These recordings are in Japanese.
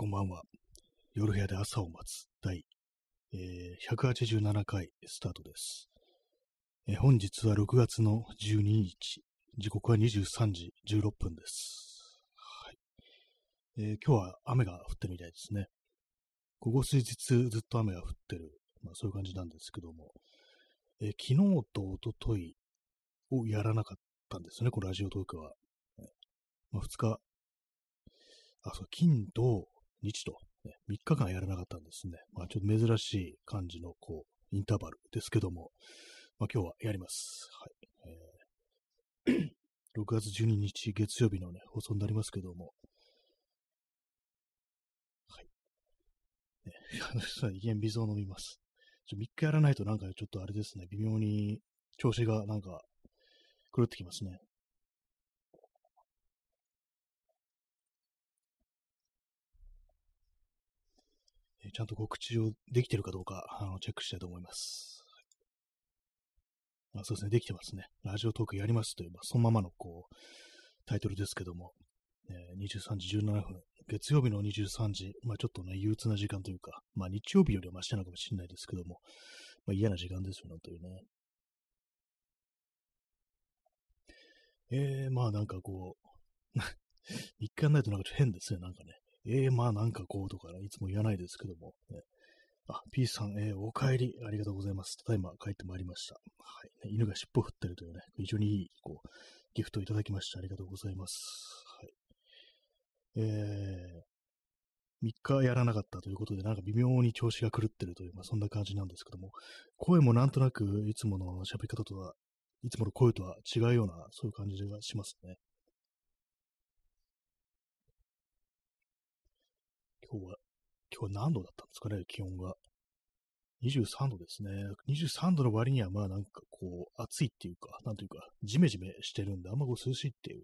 こんばんは。夜部屋で朝を待つ第、えー、187回スタートです、えー、本日は6月の12日、時刻は23時16分です。はいえー、今日は雨が降ってるみたいですね。ここ数日ずっと雨が降ってる、まあ、そういう感じなんですけども、え、昨日と一昨日をやらなかったんですね、このラジオトークは。まあ、2日、あ、そう、金と日と、ね、3日間やらなかったんですね。まあ、ちょっと珍しい感じの、こう、インターバルですけども、まあ、今日はやります。はい。えー 6月12日月曜日のね、放送になりますけども、はい。ね、いきなり水を飲みます。ちょ3日やらないとなんかちょっとあれですね、微妙に調子がなんか狂ってきますね。ちゃんと告知をできてるかどうか、あの、チェックしたいと思います。あそうですね、できてますね。ラジオトークやりますという、まあ、そのままの、こう、タイトルですけども、えー、23時17分、月曜日の23時、まあちょっとね、憂鬱な時間というか、まあ日曜日よりはマシなのかもしれないですけども、まあ嫌な時間ですよね、というね。えー、まあなんかこう、一回やんないとなんか変ですね、なんかね。えー、まあなんかこうとか、ね、いつも言わないですけども、ね、あ、P さん、えー、お帰り、ありがとうございます。ただいま帰ってまいりました。はい、ね、犬が尻尾振ってるというね、非常にいい、こう、ギフトをいただきました。ありがとうございます。はい。えー、3日やらなかったということで、なんか微妙に調子が狂ってるという、まあそんな感じなんですけども、声もなんとなくいつもの喋り方とは、いつもの声とは違うような、そういう感じがしますね。今日は、今日は何度だったんですかね、気温が。23度ですね。23度の割には、まあなんかこう、暑いっていうか、なんというか、ジメジメしてるんで、あんまこう涼しいっていう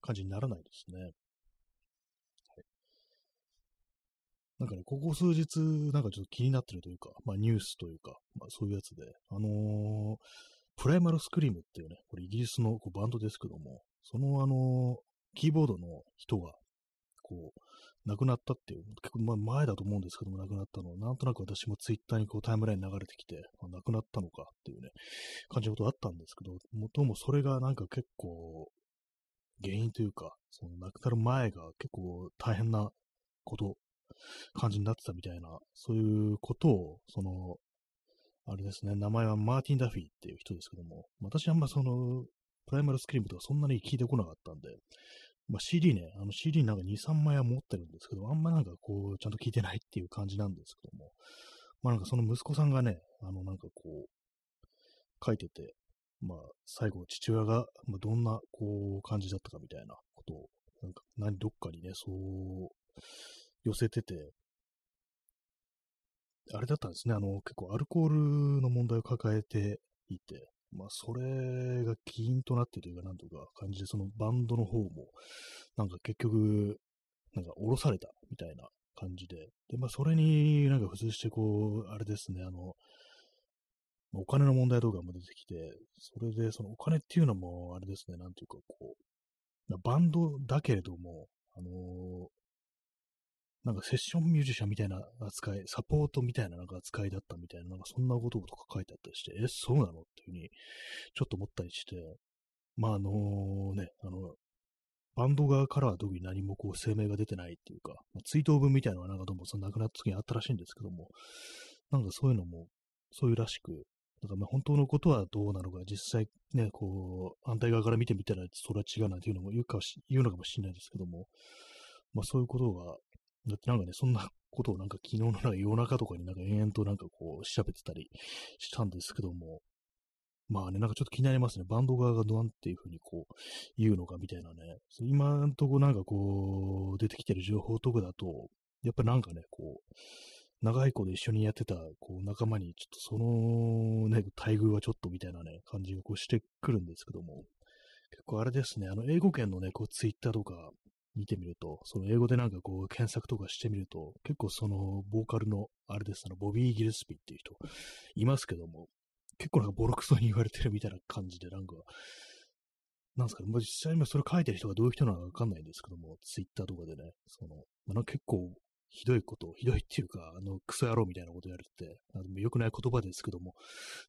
感じにならないですね。はい、なんかね、ここ数日、なんかちょっと気になってるというか、まあニュースというか、まあそういうやつで、あのー、プライマルスクリームっていうね、これイギリスのこうバンドですけども、そのあのー、キーボードの人が、こう、亡くなったっていう、結構前だと思うんですけども、亡くなったのはなんとなく私もツイッターにこうタイムライン流れてきて、まあ、亡くなったのかっていうね、感じのことあったんですけど、もともそれがなんか結構、原因というか、その亡くなる前が結構大変なこと、感じになってたみたいな、そういうことを、その、あれですね、名前はマーティン・ダフィーっていう人ですけども、私あんまその、プライマルスクリームとかそんなに聞いてこなかったんで、まあ、CD ね、あの CD なんか2、3枚は持ってるんですけど、あんまなんかこう、ちゃんと聞いてないっていう感じなんですけども、まあなんかその息子さんがね、あのなんかこう、書いてて、まあ最後父親が、まあ、どんなこう感じだったかみたいなことを、なんか何、どっかにね、そう寄せてて、あれだったんですね、あの結構アルコールの問題を抱えていて、まあ、それが起因となってというか、なんとか感じで、そのバンドの方も、なんか結局、なんか降ろされたみたいな感じで、で、まあ、それになんか付随して、こう、あれですね、あの、お金の問題とかも出てきて、それで、そのお金っていうのも、あれですね、なんていうか、こう、バンドだけれども、あのー、なんかセッションミュージシャンみたいな扱い、サポートみたいななんか扱いだったみたいな、なんかそんなこととか書いてあったりして、え、そうなの？っていうふうに、ちょっと思ったりして、まあ、あのね、あの、バンド側からは特に何もこう声明が出てないっていうか、まあ、追悼文みたいなのはなんかどうもその亡くなった時にあったらしいんですけども、なんかそういうのも、そういうらしく、だからまあ本当のことはどうなのか、実際ね、こう、反対側から見てみたら、それは違うなんていうのも言うか言うのかもしれないですけども、まあそういうことがだってなんかね、そんなことをなんか昨日のなんか夜中とかになんか延々となんかこう調べてたりしたんですけども、まあね、なんかちょっと気になりますね。バンド側がどうなんていうふうにこう言うのかみたいなね。今んとこなんかこう出てきてる情報とかだと、やっぱなんかね、こう、長い子で一緒にやってたこう仲間にちょっとそのね、待遇はちょっとみたいなね、感じがこうしてくるんですけども、結構あれですね、あの英語圏のね、こうツイッターとか、見てみると、その英語でなんかこう検索とかしてみると、結構そのボーカルの、あれです、あの、ボビー・ギルスピーっていう人いますけども、結構なんかボロクソに言われてるみたいな感じで、なんか、なんですかね、まあ、実際今それ書いてる人がどういう人なのかわかんないんですけども、ツイッターとかでね、その、まあ、結構ひどいこと、ひどいっていうか、あの、クソ野郎みたいなこと言われてて、あの良くない言葉ですけども、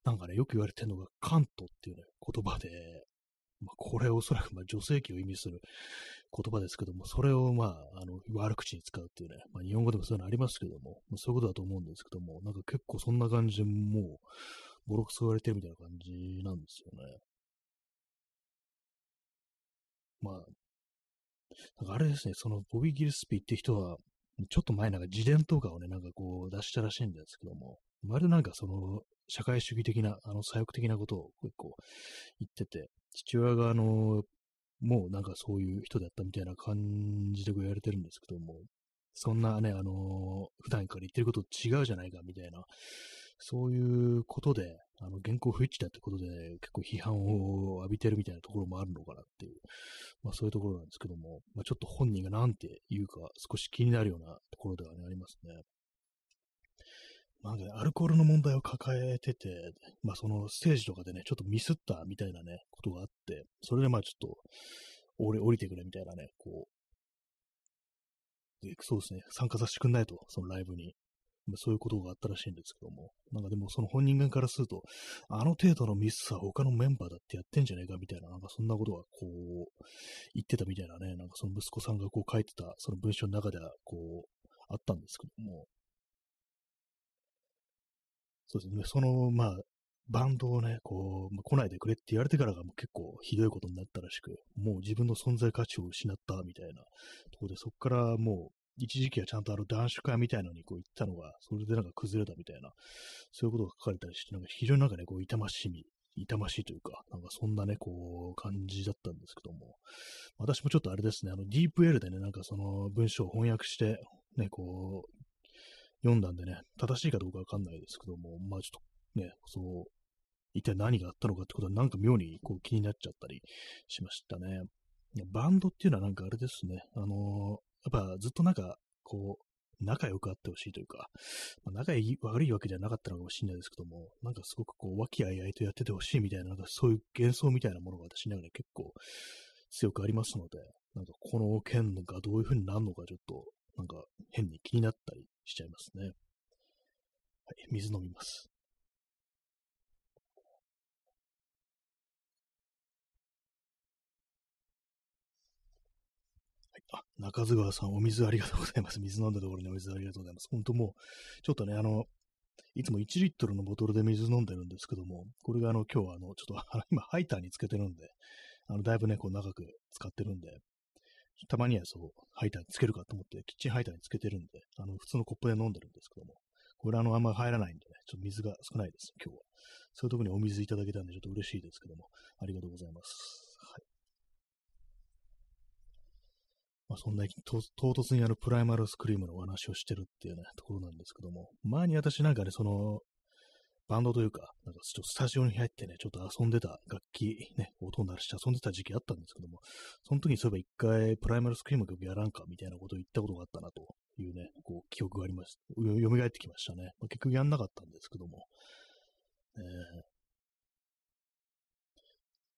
なんかね、よく言われてるのが、カントっていうね、言葉で、まあ、これおそらく、まあ、女性器を意味する言葉ですけども、それを、まあ、あの、悪口に使うっていうね、まあ、日本語でもそういうのありますけども、まあ、そういうことだと思うんですけども、なんか結構そんな感じでもう、ボロクソ言われてるみたいな感じなんですよね。まあ、なんかあれですね、そのボビー・ギルスピーって人は、ちょっと前なんか自伝とかをね、なんかこう出したらしいんですけども、まるでなんかその社会主義的な、あの左翼的なことを結構言ってて、父親があの、もうなんかそういう人だったみたいな感じで言われてるんですけども、そんなね、あの、普段から言ってること違うじゃないかみたいな、そういうことで、あの、原稿不一致だってことで、結構批判を浴びてるみたいなところもあるのかなっていう、まあそういうところなんですけども、まあちょっと本人が何て言うか少し気になるようなところではね、ありますね。まあ、ね、アルコールの問題を抱えてて、まあそのステージとかでね、ちょっとミスったみたいなね、ことがあって、それでまあちょっと、降り降りてくれみたいなね、こう、でそうですね、参加させてくんないと、そのライブに。まあ、そういうことがあったらしいんですけども、なんかでもその本人側からすると、あの程度のミスは他のメンバーだってやってんじゃねえかみたいな、なんかそんなことがこう、言ってたみたいなね、なんかその息子さんがこう書いてた、その文章の中ではこう、あったんですけども、そうですね、その、まあ、バンドをね、こう、ま、来ないでくれって言われてからがもう結構ひどいことになったらしく、もう自分の存在価値を失ったみたいなところで、そこからもう、一時期はちゃんとあの男子会みたいのにこう行ったのが、それでなんか崩れたみたいな、そういうことが書かれたりして、なんか非常になんかね、こう痛ましみ、痛ましいというか、なんかそんなね、こう、感じだったんですけども、私もちょっとあれですね、あの、ディープ L でね、なんかその文章を翻訳して、ね、こう、読んだんでね、正しいかどうかわかんないですけども、まあちょっとね、そう、一体何があったのかってことはなんか妙にこう気になっちゃったりしましたね。バンドっていうのはなんかあれですね、あのー、やっぱずっとなんか、こう、仲良くあってほしいというか、まあ、仲いい、悪いわけじゃなかったのかもしれないですけども、なんかすごくこう、和気あいあいとやっててほしいみたいな、なんかそういう幻想みたいなものが私の中で結構強くありますので、なんかこの件がどういう風になるのかちょっとなんか変に気になったりしちゃいますね。はい、水飲みます。はい、あ、中津川さん、お水ありがとうございます。水飲んだところにお水ありがとうございます。本当もう、ちょっとね、あの、いつも1リットルのボトルで水飲んでるんですけども、これがあの、今日はあの、ちょっと今、ハイターにつけてるんで、あの、だいぶね、こう長く使ってるんで、たまにはそう、ハイターにつけるかと思って、キッチンハイターにつけてるんで、あの、普通のコップで飲んでるんですけども、これあの、あんま入らないんでね、ちょっと水が少ないです、今日は。そういうとこにお水いただけたんで、ちょっと嬉しいですけども、ありがとうございます。はい。まあ、そんな唐突にあの、プライマルスクリームのお話をしてるっていうね、ところなんですけども、前に私なんかね、その、バンドというか、なんかちょっとスタジオに入ってね、ちょっと遊んでた楽器、ね、音鳴らして遊んでた時期あったんですけども、その時にそういえば一回プライマルスクリーム曲やらんかみたいなことを言ったことがあったなというね、こう記憶があります。蘇ってきましたね。まあ、結局やんなかったんですけども。えー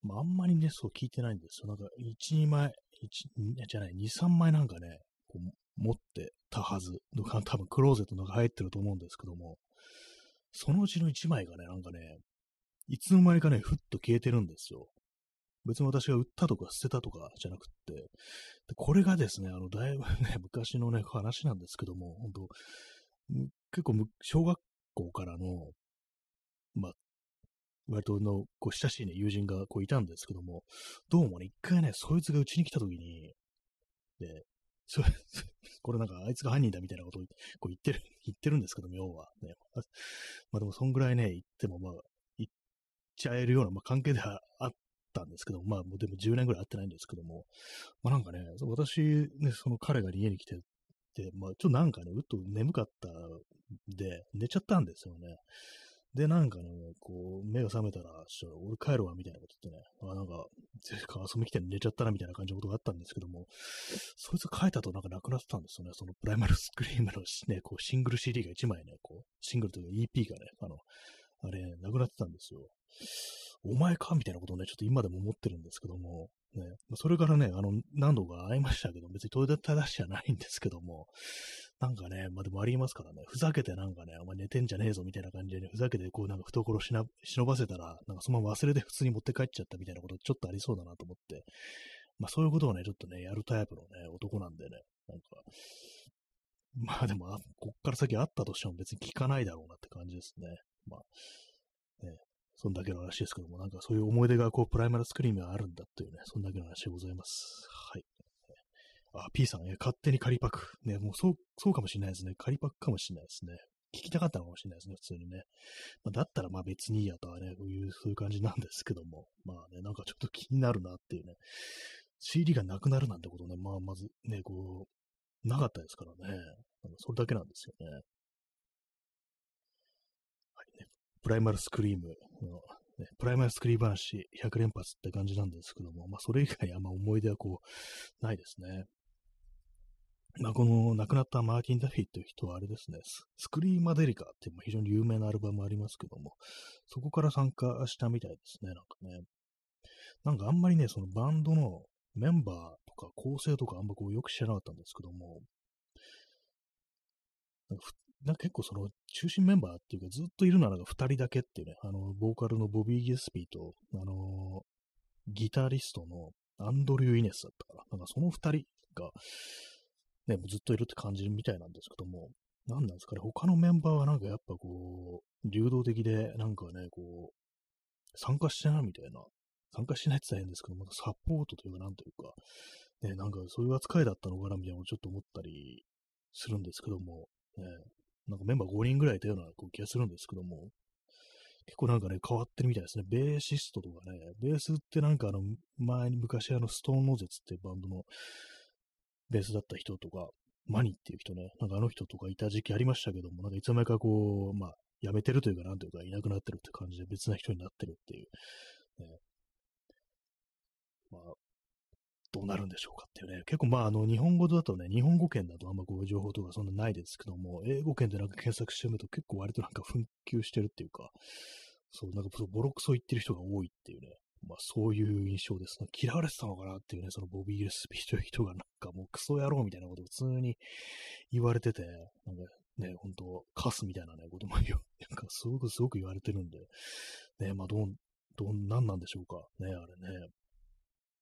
まあ、あんまりね、そう聞いてないんですよ。なんか、1、2枚、1、じゃない、2、3枚なんかね、こう持ってたはず。多分クローゼットの中入ってると思うんですけども、そのうちの1枚がね、なんかね、いつの間にかね、ふっと消えてるんですよ。別に私が売ったとか捨てたとかじゃなくって、でこれがですね、あの、だいぶね、昔のね、話なんですけども、本当結構、小学校からの、まあ、割との、こう、親しいね、友人がこういたんですけども、どうもね、一回ね、そいつがうちに来た時に、で、そ これなんかあいつが犯人だみたいなことをこう言ってる、言ってるんですけども、要はね。まあでもそんぐらいね、言ってもまあ、言っちゃえるような、まあ、関係ではあったんですけども、まあもうでも10年ぐらい会ってないんですけども、まあなんかね、私ね、その彼が家に来て、で、まあちょっとなんかね、うっと眠かったんで、寝ちゃったんですよね。で、なんかね、こう、目が覚めたら、ちょ俺帰るわ、みたいなこと言ってね、あなんか、遊び来て寝ちゃったな、みたいな感じのことがあったんですけども、そいつ帰ったとなんかなくなってたんですよね。そのプライマルスクリームのね、こう、シングル CD が1枚ね、こう、シングルというか EP がね、あの、あれ、なくなってたんですよ。お前かみたいなことをね、ちょっと今でも思ってるんですけども、ね、それからね、あの、何度か会いましたけど、別に問い正しじゃないんですけども、なんかね、まあでもありますからね、ふざけてなんかね、お前寝てんじゃねえぞみたいな感じでね、ふざけてこうなんか懐しな忍ばせたら、なんかそのまま忘れて 普通に持って帰っちゃったみたいなことちょっとありそうだなと思って、まあそういうことをね、ちょっとね、やるタイプのね、男なんでね、なんか、まあでも、こっから先あったとしても別に聞かないだろうなって感じですね。まあ、ね、そんだけの話ですけども、なんかそういう思い出がこう、プライマルスクリームがあるんだっていうね、そんだけの話でございます。はい。あ、P さん、え、勝手に仮パク。ね、もうそう、そうかもしれないですね。仮パクかもしれないですね。聞きたかったのかもしれないですね、普通にね。まあ、だったらまあ別にいいやとはね、こういう、そういう感じなんですけども。まあね、なんかちょっと気になるなっていうね。CD がなくなるなんてことね、まあまずね、こう、なかったですからね。それだけなんですよね。はいね。プライマルスクリームの、ね、プライマルスクリーム話100連発って感じなんですけども、まあそれ以外あんま思い出はこう、ないですね。まあ、この亡くなったマーティン・ダフィーという人はあれですね、スクリーマデリカっていう非常に有名なアルバムありますけども、そこから参加したみたいですね、なんかね。なんかあんまりね、そのバンドのメンバーとか構成とかあんまこうよく知らなかったんですけども、なんか結構その中心メンバーっていうかずっといるなんか2人だけっていうね、あの、ボーカルのボビー・ゲスピーと、あのギタリストのアンドリュー・イネスだったから、なんかその2人が、ね、ずっといるって感じるみたいなんですけども、何なんですかね、他のメンバーはなんかやっぱこう、流動的で、なんかね、こう、参加してないみたいな、参加しないって言ったら変ですけど、まサポートというか、なんというか、ね、なんかそういう扱いだったのかなみたいなのをちょっと思ったりするんですけども、ね、なんかメンバー5人ぐらいいたようなこう気がするんですけども、結構なんかね、変わってるみたいですね。ベーシストとかね、ベースってなんかあの、前に昔あの、ストーンノーゼツってバンドのベースだった人とか、マニっていう人ね、なんかあの人とかいた時期ありましたけども、なんかいつの間にかこう、まあ、辞めてるというか、なんというか、いなくなってるって感じで別な人になってるっていう、ね、まあ、どうなるんでしょうかっていうね、結構まあ、あの、日本語だとね、日本語圏だとあんまこういう情報とかそんなないですけども、英語圏でなんか検索してみると結構割となんか紛糾してるっていうか、そう、なんかボロクソ言ってる人が多いっていうね、まあそういう印象です。嫌われてたのかなっていうね、そのボビー・ギルスピーという人がなんかもうクソ野郎みたいなことを普通に言われてて、なんかね、ほんと、カスみたいなね、ことも言う、なんかすごくすごく言われてるんで、ね、まあどう、どう、なんなんでしょうか。ね、あれね。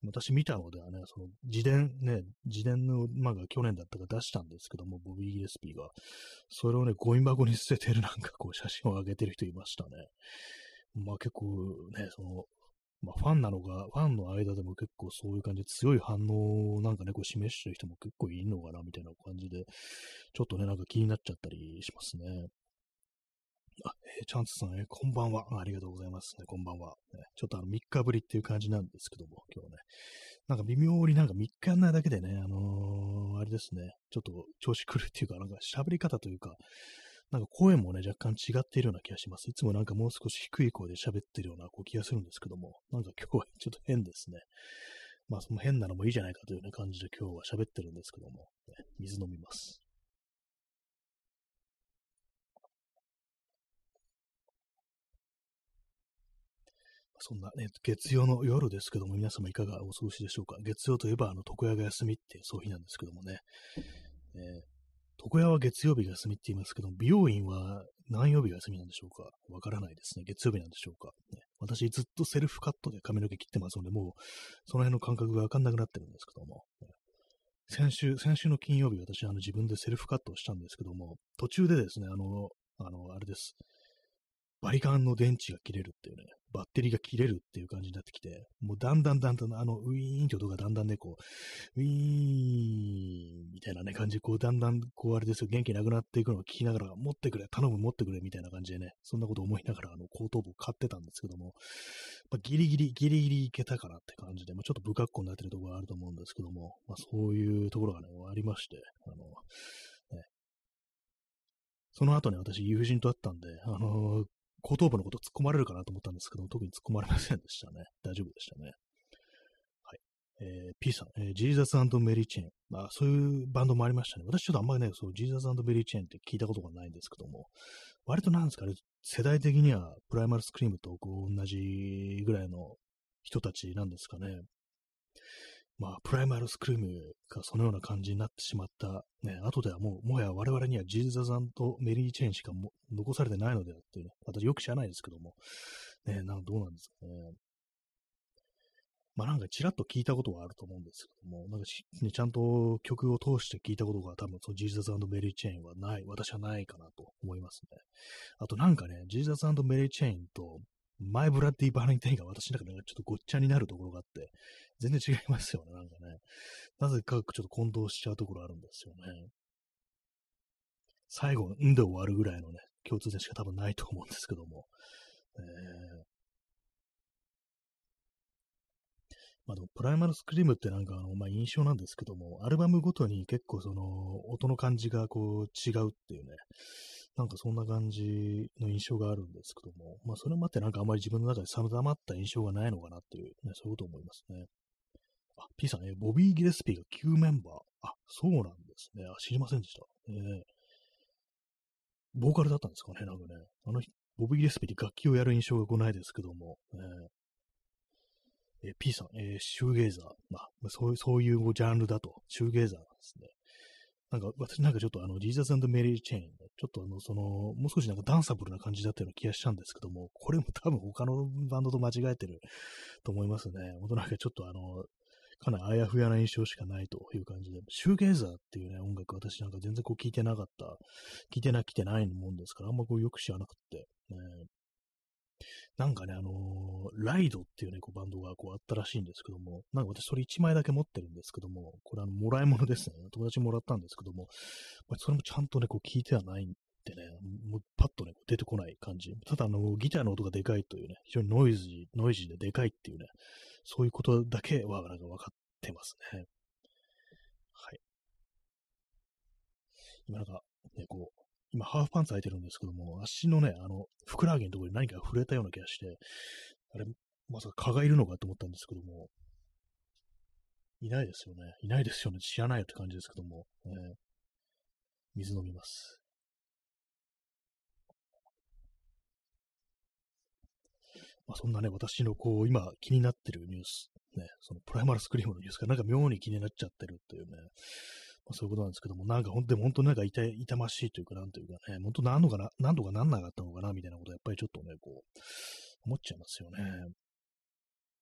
私見たのではね、その自伝ね、自伝の馬が去年だったか出したんですけども、ボビー・ギレスピーが。それをね、ゴミ箱に捨ててるなんかこう写真を上げてる人いましたね。まあ結構ね、その、まあ、ファンなのか、ファンの間でも結構そういう感じで強い反応をなんかね、こう示してる人も結構いるのかな、みたいな感じで、ちょっとね、なんか気になっちゃったりしますね。あ、えー、チャンスさん、えー、こんばんは。ありがとうございます、ね。こんばんは、ね。ちょっとあの、3日ぶりっていう感じなんですけども、今日ね。なんか微妙になんか3日やんないだけでね、あのー、あれですね、ちょっと調子狂るっていうか、なんか喋り方というか、なんか声もね、若干違っているような気がします。いつもなんかもう少し低い声で喋ってるようなこう気がするんですけども、なんか今日はちょっと変ですね。まあその変なのもいいじゃないかというね感じで今日は喋ってるんですけども、ね、水飲みます。そんなね、月曜の夜ですけども、皆様いかがお過ごしでしょうか。月曜といえば、あの、床屋が休みっていう、そういう日なんですけどもね。え床屋は月曜日が休みって言いますけど、美容院は何曜日が休みなんでしょうか？わからないですね。月曜日なんでしょうか、ね、私ずっとセルフカットで髪の毛切ってますので、もうその辺の感覚がわかんなくなってるんですけども。先週、先週の金曜日私あの自分でセルフカットをしたんですけども、途中でですね、あの、あの、あれです。バリカンの電池が切れるっていうね、バッテリーが切れるっていう感じになってきて、もうだんだんだんだん、あの、ウィーンって音がだんだんね、こう、ウィーンみたいなね、感じで、こう、だんだん、こう、あれですよ、元気なくなっていくのを聞きながら、持ってくれ、頼む、持ってくれ、みたいな感じでね、そんなこと思いながら、あの、後頭部を買ってたんですけども、まあ、ギリギリ、ギリギリいけたかなって感じで、まあ、ちょっと不格好になってるところがあると思うんですけども、まあ、そういうところがね、ありまして、あの、ね、その後ね、私、友人と会ったんで、あのー、後頭部のこと突っ込まれるかなと思ったんですけど、特に突っ込まれませんでしたね。大丈夫でしたね。はい。えー、P さん、えー、ジーザスメリーチェーン。まあ、そういうバンドもありましたね。私ちょっとあんまりね、そう、ジーザスメリーチェーンって聞いたことがないんですけども、割となんですかね、世代的にはプライマルスクリームとこう同じぐらいの人たちなんですかね。まあ、プライマルスクリームがそのような感じになってしまった、ね、後ではもう、もはや我々にはジーザさんとメリー・チェーンしかも残されてないのではっていうね、私よく知らないですけども、ね、なんどうなんですかね。まあなんかちらっと聞いたことはあると思うんですけども、なんかね、ちゃんと曲を通して聞いたことが多分そのジーザスメリー・チェーンはない、私はないかなと思いますね。あとなんかね、ジーザスメリー・チェーンとマイ・ブラッディ・ヴァレンタインが私の中でちょっとごっちゃになるところがあって、全然違いますよね、なんかね。なぜかちょっと混同しちゃうところあるんですよね。最後、んで終わるぐらいのね、共通点しか多分ないと思うんですけども。えーまあでも、プライマルスクリームってなんかあの、まあ印象なんですけども、アルバムごとに結構その、音の感じがこう違うっていうね、なんかそんな感じの印象があるんですけども、まあそれもあってなんかあまり自分の中で定まった印象がないのかなっていう、ね、そういうこと思いますね。あ、P さん、えボビー・ギレスピーが9メンバー。あ、そうなんですね。あ、知りませんでした。えー、ボーカルだったんですかね、なんかね。あのボビー・ギレスピーって楽器をやる印象がこないですけども、えー、えー、P さん、えー、シューゲイザー。まあ、そういう、そういうジャンルだと、シューゲイザーなんですね。なんか、私なんかちょっとあの、ジーザスメリー・チェーン、ちょっとあの、その、もう少しなんかダンサブルな感じだったような気がしたんですけども、これも多分他のバンドと間違えてると思いますね。ほんとなんかちょっとあの、かなりあやふやな印象しかないという感じで、シューゲイザーっていうね、音楽私なんか全然こう聞いてなかった、聞いてな、来てないもんですから、あんまこうよく知らなくて、ね、なんかね、あのー、ライドっていうね、こうバンドがこうあったらしいんですけども、なんか私それ1枚だけ持ってるんですけども、これあの、もらい物ですね。友達もらったんですけども、それもちゃんとね、こう聞いてはないんでね、もうパッとね、出てこない感じ。ただあの、ギターの音がでかいというね、非常にノイズ、ノイジーででかいっていうね、そういうことだけはなんか分かってますね。はい。今なんか、ね、こう、今、ハーフパンツ履いてるんですけども、足のね、あの、ふくらはぎのところに何か触れたような気がして、あれ、まさか蚊がいるのかと思ったんですけども、いないですよね。いないですよね。知らないよって感じですけども、えー、水飲みます。まあ、そんなね、私のこう、今気になってるニュース、ね、そのプライマルスクリームのニュースがなんか妙に気になっちゃってるっていうね、そういうことなんですけども、なんか本当に本当なんか痛痛ましいというか、なんというかね、本当なんのかな、なんとかなんなかったのかな、みたいなことやっぱりちょっとね、こう、思っちゃいますよね。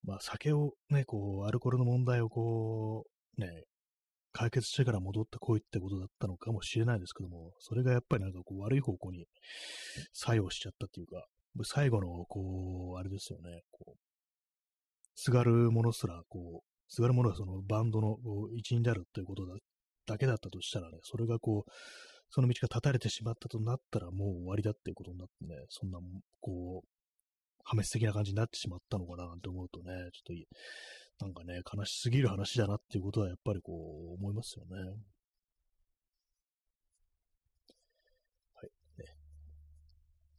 まあ酒をね、こう、アルコールの問題をこう、ね、解決してから戻ってこいってことだったのかもしれないですけども、それがやっぱりなんかこう悪い方向に作用しちゃったっていうか、最後のこう、あれですよね、こう、すがるものすら、こう、すがるものがそのバンドの一員であるっていうことだだけだったとしたらね、それがこう、その道が断たれてしまったとなったらもう終わりだっていうことになってね、そんな、こう、破滅的な感じになってしまったのかななんて思うとね、ちょっと、なんかね、悲しすぎる話だなっていうことはやっぱりこう、思いますよね。はい。ね。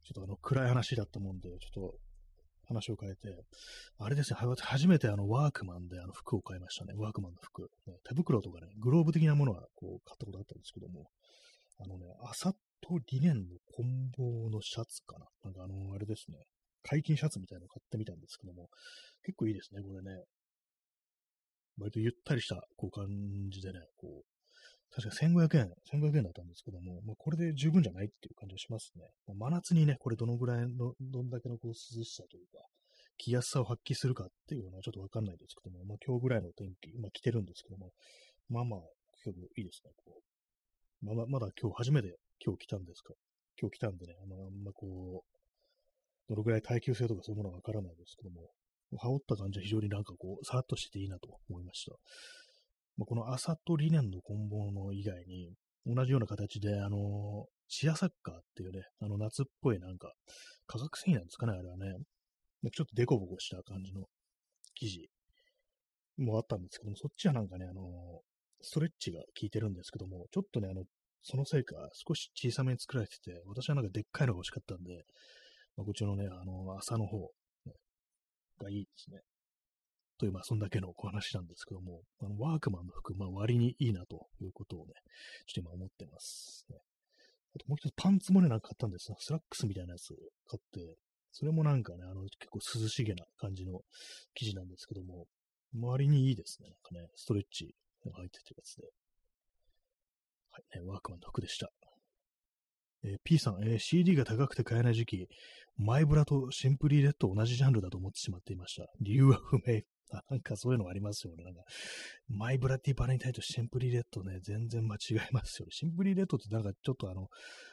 ちょっとあの、暗い話だったもんで、ちょっと、話を変えて、あれですね、初めてあのワークマンであの服を買いましたね。ワークマンの服。ね、手袋とかね、グローブ的なものはこう買ったことあったんですけども、あのね、朝とリネンのコンボのシャツかな。なんかあの、あれですね、解禁シャツみたいなの買ってみたんですけども、結構いいですね、これね。割とゆったりしたこう感じでね、こう、確か1500円、1500円だったんですけども、まあ、これで十分じゃないっていう感じがしますね。まあ、真夏にね、これどのぐらいの、どんだけのこう涼しさというか、着やすさを発揮するかっていうのはちょっとわかんないですけども、まあ、今日ぐらいの天気、まあ、着てるんですけども、まあまあ、今日いいですね。こうまだまだ今日初めて今日来たんですか。今日来たんでね、あの、あんまこう、どのぐらい耐久性とかそういうものはわからないですけども、羽織った感じは非常になんかこう、さらっとしてていいなと思いました。まあ、この朝とリネンのコンボの以外に、同じような形で、あの、シアサッカーっていうね、あの夏っぽいなんか、化学繊維なんですかね、あれはね。ちょっとデコボコした感じの生地もあったんですけども、そっちはなんかね、あの、ストレッチが効いてるんですけども、ちょっとね、あの、そのせいか少し小さめに作られてて、私はなんかでっかいのが欲しかったんで、まあ、こっちのね、あの、麻の方、がいいですね。という、まあ、そんだけのお話なんですけども、あのワークマンの服、まあ、割にいいなということをね、ちょっと今思ってます、ね。あともう一つパンツもね、なんか買ったんですがスラックスみたいなやつ買って、それもなんかね、あの、結構涼しげな感じの生地なんですけども、割にいいですね。なんかね、ストレッチが入ってるやつで。はいね、ワークマンの服でした。えー、P さん、えー、CD が高くて買えない時期、マイブラとシンプリーレッド同じジャンルだと思ってしまっていました。理由は不明。なんかそういうのがありますよね。なんか、マイブラッディバレンタインとシンプリレッドね、全然間違えますよね。シンプリレッドってなんかちょっとあの、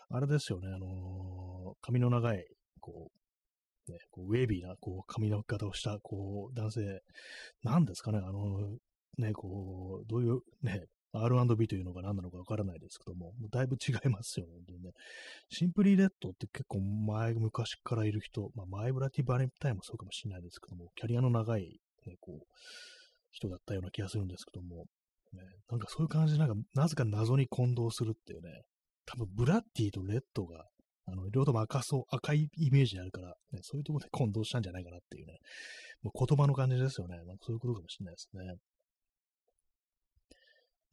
あれですよね、あのー、髪の長い、こう、ね、こうウェービーな、こう、髪の型をした、こう、男性、なんですかね、あのー、ね、こう、どういう、ね、R&B というのが何なのかわからないですけども、もうだいぶ違いますよね、本当にね。シンプリレッドって結構前、昔からいる人、まあ、マイブラティバレンタインもそうかもしれないですけども、キャリアの長い、ね、こう、人だったような気がするんですけども、ね、なんかそういう感じで、なんか、なぜか謎に混同するっていうね、多分ブラッディとレッドが、あの、両方とも赤そう、赤いイメージあるから、ね、そういうところで混同したんじゃないかなっていうね、もう言葉の感じですよね。なんかそういうことかもしれないですね。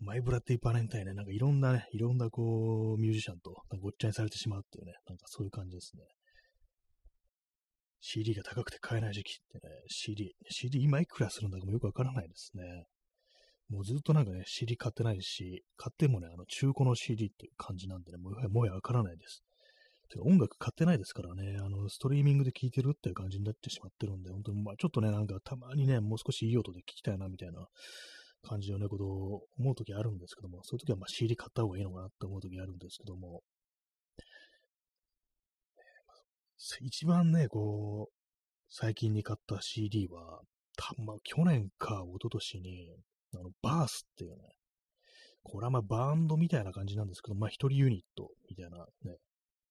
マイブラッディバレンタインね、なんかいろんなね、いろんなこう、ミュージシャンとごっちゃにされてしまうっていうね、なんかそういう感じですね。CD が高くて買えない時期ってね、CD、CD 今いくらするんだかもよくわからないですね。もうずっとなんかね、CD 買ってないし、買ってもね、あの中古の CD っていう感じなんでね、もうもやわからないです。てか音楽買ってないですからね、あの、ストリーミングで聴いてるっていう感じになってしまってるんで、本当に、まあちょっとね、なんかたまにね、もう少しいい音で聴きたいなみたいな感じのね、ことを思うときあるんですけども、そういうときはまあ CD 買った方がいいのかなって思うときあるんですけども、一番ね、こう、最近に買った CD は、たまあ、去年か一昨年に、あの、バースっていうね、これはまあバンドみたいな感じなんですけど、まあ一人ユニットみたいなね、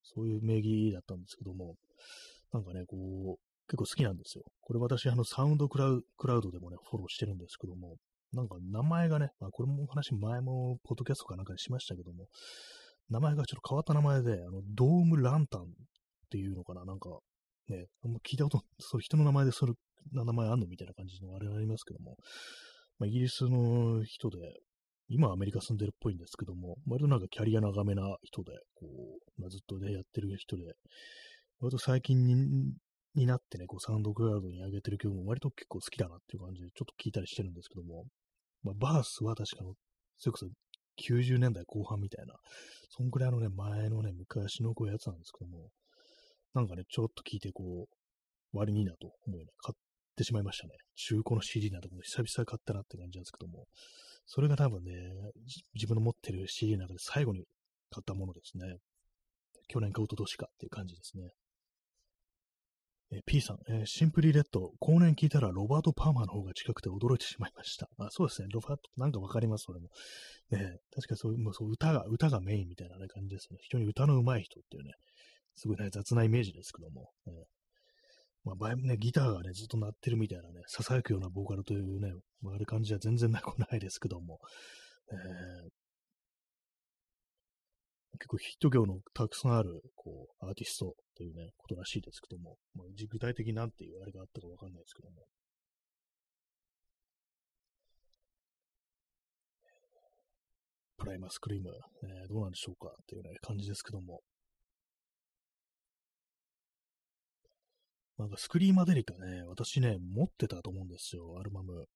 そういう名義だったんですけども、なんかね、こう、結構好きなんですよ。これ私、あの、サウンドクラウドでもね、フォローしてるんですけども、なんか名前がね、まあ、これも話前もポッドキャストかなんかでしましたけども、名前がちょっと変わった名前で、あの、ドームランタンていうのかな、なんか、ね、あんま聞いたこと、そう人の名前でそれ、名前あんのみたいな感じのあれありますけども、まあ、イギリスの人で、今アメリカ住んでるっぽいんですけども、割となんかキャリア長めな人で、こう、まあ、ずっとね、やってる人で、割と最近にになってね、こうサウンドクラウドに上げてる曲も割と結構好きだなっていう感じで、ちょっと聞いたりしてるんですけども、まあ、バースは確かの、それこそ90年代後半みたいな、そんくらいのね、前のね、昔のこうやつなんですけども、なんかね、ちょっと聞いてこう、割にいいなと思いね、買ってしまいましたね。中古の CD なども久々買ったなって感じなんですけども、それが多分ね、自分の持ってる CD の中で最後に買ったものですね。去年か一昨年かっていう感じですね。え、P さん、えー、シンプリレッド、後年聞いたらロバート・パーマーの方が近くて驚いてしまいました。あそうですね、ロバート、なんかわかります、それも。ね、確かにそう、もうそう歌が、歌がメインみたいな、ね、感じですね。非常に歌の上手い人っていうね、すごいね、雑なイメージですけども。ね、まあ、前ね、ギターがね、ずっと鳴ってるみたいなね、囁くようなボーカルというね、まあ、ある感じは全然なくないですけども、えー、結構ヒット曲のたくさんある、こう、アーティストというね、ことらしいですけども、まあ、具体的になんていうあれがあったかわかんないですけども。プライマスクリーム、えー、どうなんでしょうかっていうね、感じですけども。なんかスクリーマデリカね、私ね、持ってたと思うんですよ、アルバム。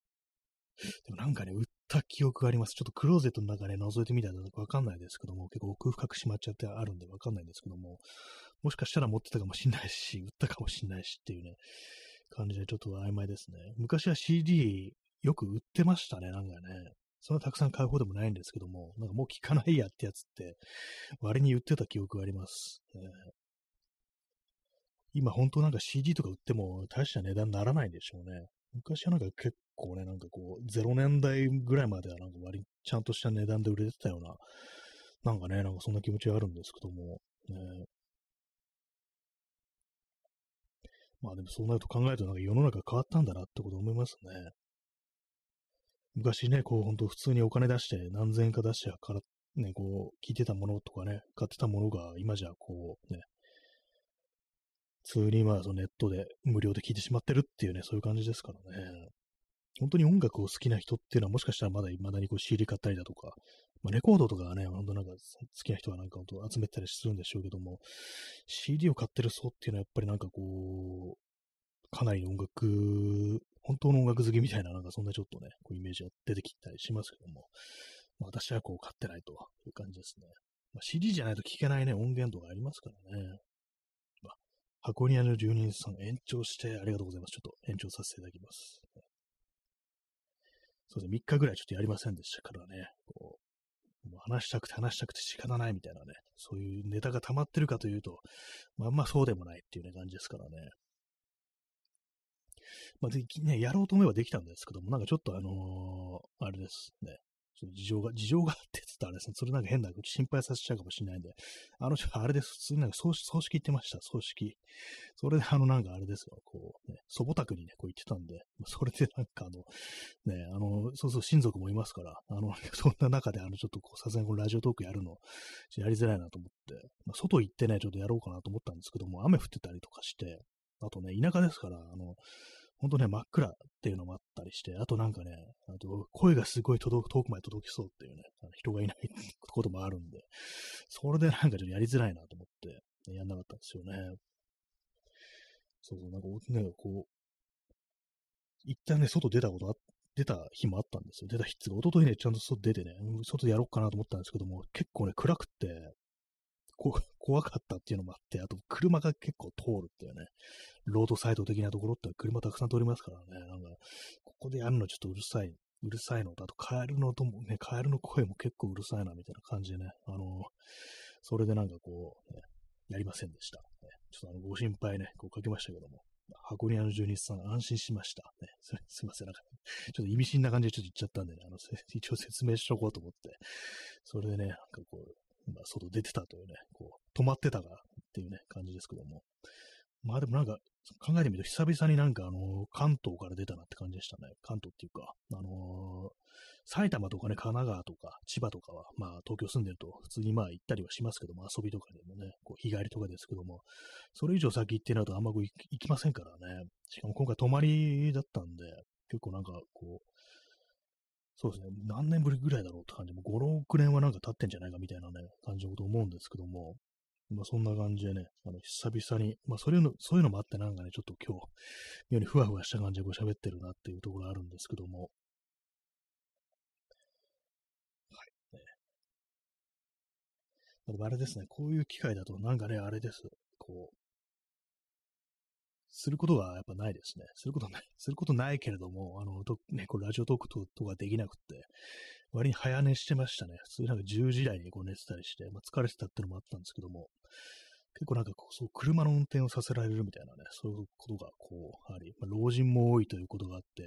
でもなんかね、売った記憶があります。ちょっとクローゼットの中ね、覗いてみたらわかんないですけども、結構奥深くしまっちゃってあるんでわかんないんですけども、もしかしたら持ってたかもしんないし、売ったかもしんないしっていうね、感じでちょっと曖昧ですね。昔は CD よく売ってましたね、なんかね。そんなたくさん買う方でもないんですけども、なんかもう聞かないやってやつって、割に売ってた記憶があります。えー、今本当なんか CD とか売っても大した値段にならないんでしょうね。昔はなんか結構ね、なんかこう、0年代ぐらいまではなんか割にちゃんとした値段で売れてたような、なんかね、なんかそんな気持ちがあるんですけども、ね、まあでもそうなると考えるとなんか世の中変わったんだなってこと思いますね。昔ね、こう本当普通にお金出して何千円か出してからね、こう聞いてたものとかね、買ってたものが今じゃこうね、普通にまあそのネットで無料で聞いてしまってるっていうね、そういう感じですからね。本当に音楽を好きな人っていうのはもしかしたらまだ未だにこう CD 買ったりだとか、まあ、レコードとかはね、本当なんか好きな人はなんか本当集めたりするんでしょうけども、CD を買ってる層っていうのはやっぱりなんかこう、かなり音楽、本当の音楽好きみたいな、なんかそんなちょっとね、こうイメージが出てきたりしますけども、まあ、私はこう買ってないという感じですね。まあ、CD じゃないと聴けないね、音源とかありますからね。箱庭の住人さん延長してありがとうございます。ちょっと延長させていただきます。そうですね、3日ぐらいちょっとやりませんでしたからね、こう、もう話したくて話したくて仕方ないみたいなね、そういうネタが溜まってるかというと、まあ、あんまそうでもないっていうね、感じですからね。まあ、でね、やろうと思えばできたんですけども、なんかちょっとあのー、あれですね、ちょっと事情が、事情があって言ったらあれですね、それなんか変な心配させちゃうかもしれないんで、あの人、あれです、普通になんか葬葬式行ってました、葬式。それであのなんかあれですよ、こう、ね、祖母宅にね、こう行ってたんで、それでなんかあの、ね、あの、そうそう、親族もいますから、あの、そんな中であの、ちょっとこう、さすがにこのラジオトークやるの、やりづらいなと思って、まあ、外行ってね、ちょっとやろうかなと思ったんですけども、雨降ってたりとかして、あとね、田舎ですから、あの、ほんとね、真っ暗っていうのもあったりして、あとなんかね、あと声がすごい届く、遠くまで届きそうっていうね、人がいないこともあるんで、それでなんかちょっとやりづらいなと思って、やんなかったんですよね。そうそう、なんかね、こう、一旦ね、外出たことあ、出た日もあったんですよ。出た日っていうか、一昨日ね、ちゃんと外出てね、外でやろうかなと思ったんですけども、結構ね、暗くって、怖かったっていうのもあって、あと車が結構通るっていうね、ロードサイド的なところって車たくさん通りますからね、なんか、ここでやるのちょっとうるさい、うるさいのと、あとカエルの音もね、カエルの声も結構うるさいなみたいな感じでね、あの、それでなんかこう、ね、やりませんでした。ね、ちょっとあの、ご心配ね、こうかけましたけども、箱庭の住人さん安心しました。ね、すすいません、なんか、ちょっと意味深な感じでちょっと言っちゃったんでね、あの、一応説明しとこうと思って、それでね、なんかこう、まあ、外出てたというね、こう、止まってたがっていうね、感じですけども。まあでもなんか、考えてみると久々になんかあの、関東から出たなって感じでしたね。関東っていうか、あのー、埼玉とかね、神奈川とか千葉とかは、まあ東京住んでると普通にまあ行ったりはしますけども、遊びとかでもね、こう日帰りとかですけども、それ以上先行ってなるとあんまこう行きませんからね。しかも今回泊まりだったんで、結構なんかこう、そうですね、何年ぶりぐらいだろうって感じ、もう5、6年はなんか経ってんじゃないかみたいなね、感じのこと思うんですけども、まあそんな感じでね、あの、久々に、まあそういうの、そういうのもあってなんかね、ちょっと今日、妙にふわふわした感じでこう喋ってるなっていうところあるんですけども、はい。ね、でもあれですね、こういう機会だとなんかね、あれです。こう、することはやっぱないですね。することない、することないけれども、あの、とね、これラジオトークととかできなくって、割に早寝してましたね。普通なんか10時台にこう寝てたりして、まあ、疲れてたってのもあったんですけども、結構なんかこう、そう車の運転をさせられるみたいなね、そういうことがこう、あり、まあ、老人も多いということがあって、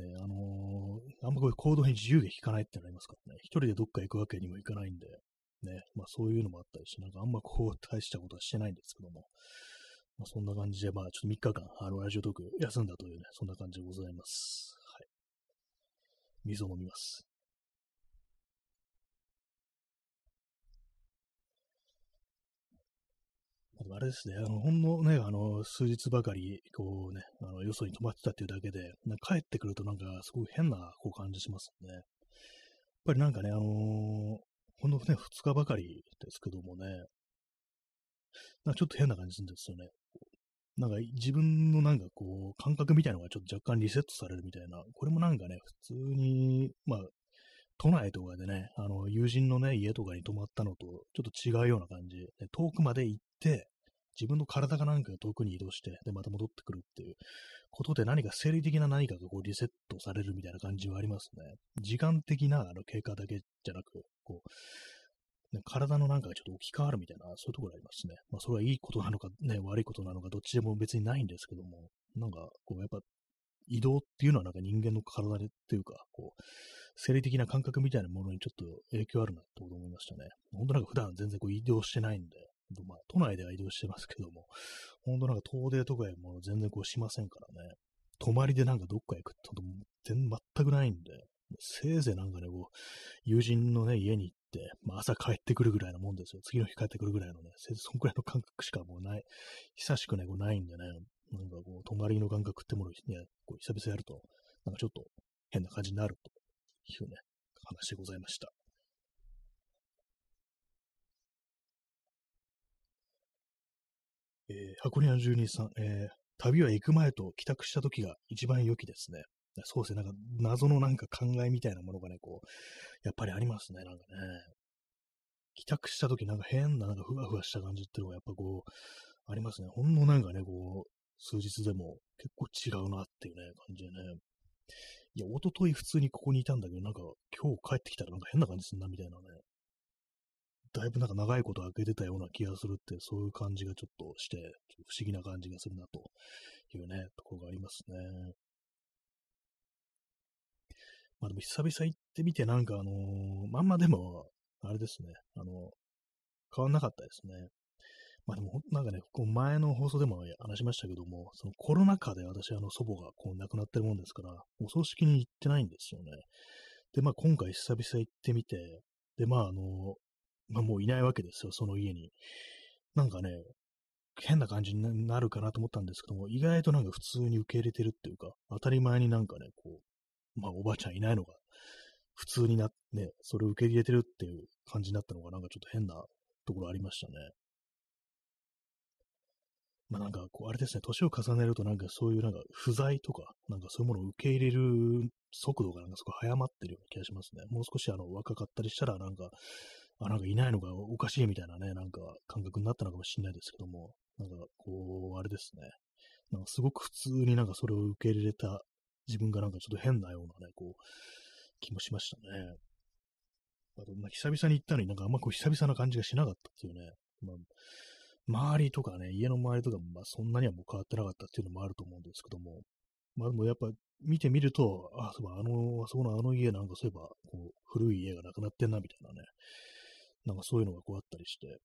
ね、あのー、あんまこういう行動に自由が効かないってのありますからね、一人でどっか行くわけにもいかないんで、ね、まあそういうのもあったりして、なんかあんまこう大したことはしてないんですけども、まあ、そんな感じで、まあ、ちょっと3日間、あの、ラジオトーク休んだというね、そんな感じでございます。はい。水を飲みます。あれですね、あの、ほんのね、あの、数日ばかり、こうね、あの、よそに泊まってたっていうだけで、帰ってくるとなんか、すごい変な、こう、感じしますね。やっぱりなんかね、あのー、ほんのね、2日ばかりですけどもね、なんかちょっと変な感じするんですよね。なんか自分のなんかこう、感覚みたいなのがちょっと若干リセットされるみたいな、これもなんかね、普通に、まあ、都内とかでね、あの、友人のね、家とかに泊まったのと、ちょっと違うような感じ、遠くまで行って、自分の体がなんか遠くに移動して、で、また戻ってくるっていうことで何か生理的な何かがこうリセットされるみたいな感じはありますね。時間的なあの経過だけじゃなく、こう、体のなんかがちょっと置き換わるみたいな、そういうところありますね。まあ、それはいいことなのか、ね、悪いことなのか、どっちでも別にないんですけども、なんか、こう、やっぱ、移動っていうのはなんか人間の体でっていうか、こう、生理的な感覚みたいなものにちょっと影響あるなってこと思いましたね。本当なんか普段全然こう移動してないんで、まあ、都内では移動してますけども、本当なんか遠出とかも全然こうしませんからね。泊まりでなんかどっか行くって全全くないんで、せいぜいなんかね、こう、友人のね、家に行っ、まあ、朝帰ってくるぐらいのもんですよ。次の日帰ってくるぐらいのね、そんくらいの感覚しかもうない、久しくね、こうないんでね、なんかこう、泊まりの感覚ってものをね、こう久々やると、なんかちょっと変な感じになるというね、話でございました。えー、箱庭住人さん、えー、旅は行く前と帰宅した時が一番良きですね。そうですね、なんか謎のなんか考えみたいなものがね、こう、やっぱりありますね、なんかね。帰宅した時なんか変な、なんかふわふわした感じっていうのがやっぱこう、ありますね。ほんのなんかね、こう、数日でも結構違うなっていうね、感じでね。いや、おととい普通にここにいたんだけど、なんか今日帰ってきたらなんか変な感じすんなみたいなね。だいぶなんか長いこと開けてたような気がするって、そういう感じがちょっとして、不思議な感じがするなというね、ところがありますね。まあでも久々行ってみて、なんかあのー、まんまでも、あれですね、あの、変わんなかったですね。まあでも、なんかね、こう前の放送でも話しましたけども、そのコロナ禍で私、あの、祖母がこう亡くなってるもんですから、お葬式に行ってないんですよね。で、まあ今回久々行ってみて、で、まああの、まあもういないわけですよ、その家に。なんかね、変な感じになるかなと思ったんですけども、意外となんか普通に受け入れてるっていうか、当たり前になんかね、こう、まあおばあちゃんいないのが、普通になって、ね、それを受け入れてるっていう感じになったのがなんかちょっと変なところありましたね。まあなんか、こう、あれですね、年を重ねるとなんかそういうなんか不在とか、なんかそういうものを受け入れる速度がなんかすごい早まってるような気がしますね。もう少しあの若かったりしたらなんか、あ、なんかいないのがおかしいみたいなね、なんか感覚になったのかもしれないですけども、なんかこう、あれですね。なんかすごく普通になんかそれを受け入れた自分がなんかちょっと変なようなね、こう、気もしましたね。あと、まあ、久々に行ったのになんかあんまこう久々な感じがしなかったですよね。まあ周りとかね、家の周りとかも、まあ、そんなにはもう変わってなかったっていうのもあると思うんですけども、まあでもやっぱ見てみると、あ、そうあの、あそこのあの家なんかそういえば、こう、古い家がなくなってんなみたいなね、なんかそういうのがこうあったりして、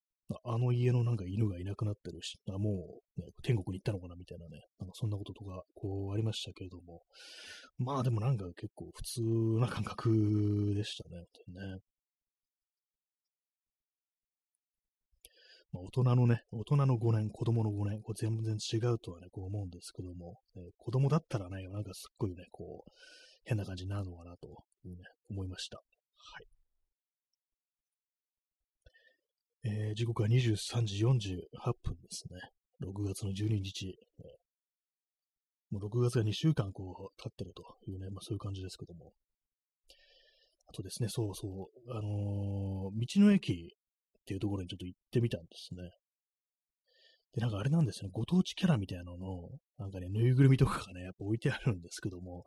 あの家のなんか犬がいなくなってるし、あもう、ね、天国に行ったのかなみたいなね、なんかそんなこととか、こうありましたけれども、まあでもなんか結構普通な感覚でしたね、本当にね。まあ、大人のね、大人の5年、子供の5年、こう全然違うとはね、こう思うんですけども、ね、子供だったらね、なんかすっごいね、こう、変な感じになるのかなとね、思いました。はい。えー、時刻は23時48分ですね。6月の12日。えー、もう6月が2週間こう経ってるというね、まあそういう感じですけども。あとですね、そうそう、あのー、道の駅っていうところにちょっと行ってみたんですね。で、なんかあれなんですよね、ご当地キャラみたいなのの、なんかね、ぬいぐるみとかがね、やっぱ置いてあるんですけども、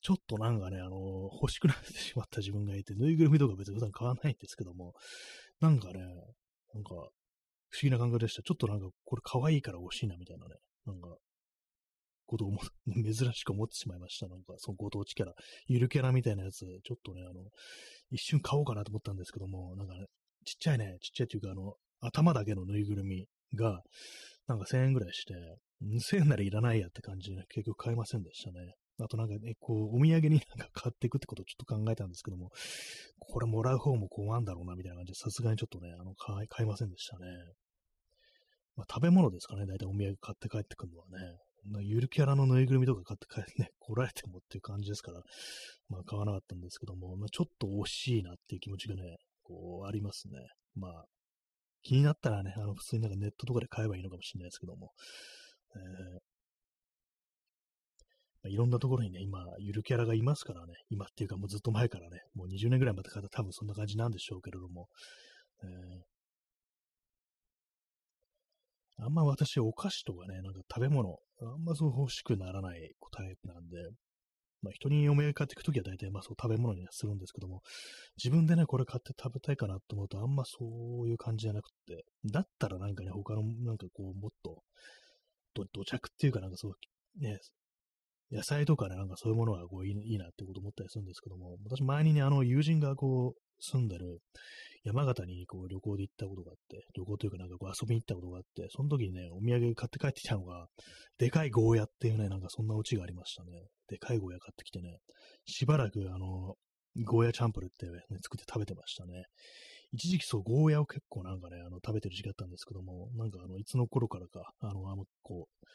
ちょっとなんかね、あの、欲しくなってしまった自分がいて、ぬいぐるみとか別に普段買わないんですけども、なんかね、なんか、不思議な感覚でした。ちょっとなんか、これ可愛いから欲しいな、みたいなね、なんか、ことをも、珍しく思ってしまいました。なんか、そのご当地キャラ、ゆるキャラみたいなやつ、ちょっとね、あの、一瞬買おうかなと思ったんですけども、なんかね、ちっちゃいね、ちっちゃいっていうか、あの、頭だけのぬいぐるみが、なんか1000円ぐらいして、1000円ならいらないやって感じで、ね、結局買えませんでしたね。あとなんかね、こう、お土産になんか買っていくってことをちょっと考えたんですけども、これもらう方も困るんだろうな、みたいな感じで、さすがにちょっとね、あの、買い、買いませんでしたね。まあ、食べ物ですかね、大体お土産買って帰ってくるのはね。ゆるキャラのぬいぐるみとか買って帰ってね、来られてもっていう感じですから、まあ買わなかったんですけども、まあ、ちょっと惜しいなっていう気持ちがね、こう、ありますね。まあ、気になったらね、あの、普通になんかネットとかで買えばいいのかもしれないですけども、えー、いろんなところにね、今、ゆるキャラがいますからね、今っていうかもうずっと前からね、もう20年ぐらい前から多分そんな感じなんでしょうけれども、えー、あんま私、お菓子とかね、なんか食べ物、あんまそう欲しくならないタイプなんで、まあ、人にお土産買っていくときは大体まあそう食べ物にするんですけども、自分でね、これ買って食べたいかなと思うと、あんまそういう感じじゃなくて、だったらなんかね、他のなんかこう、もっと、ど、土着っていうかなんかそう、ね、野菜とかね、なんかそういうものがこういいなってこと思ったりするんですけども、私前にね、あの友人がこう住んでる山形にこう旅行で行ったことがあって、旅行というかなんかこう遊びに行ったことがあって、その時にね、お土産買って帰ってきたのが、でかいゴーヤっていうね、なんかそんなオチがありましたね。でかいゴーヤ買ってきてね、しばらくあの、ゴーヤチャンプルって、ね、作って食べてましたね。一時期そう、ゴーヤを結構なんかね、あの、食べてる時期だったんですけども、なんかあの、いつの頃からか、あの、あの、こう、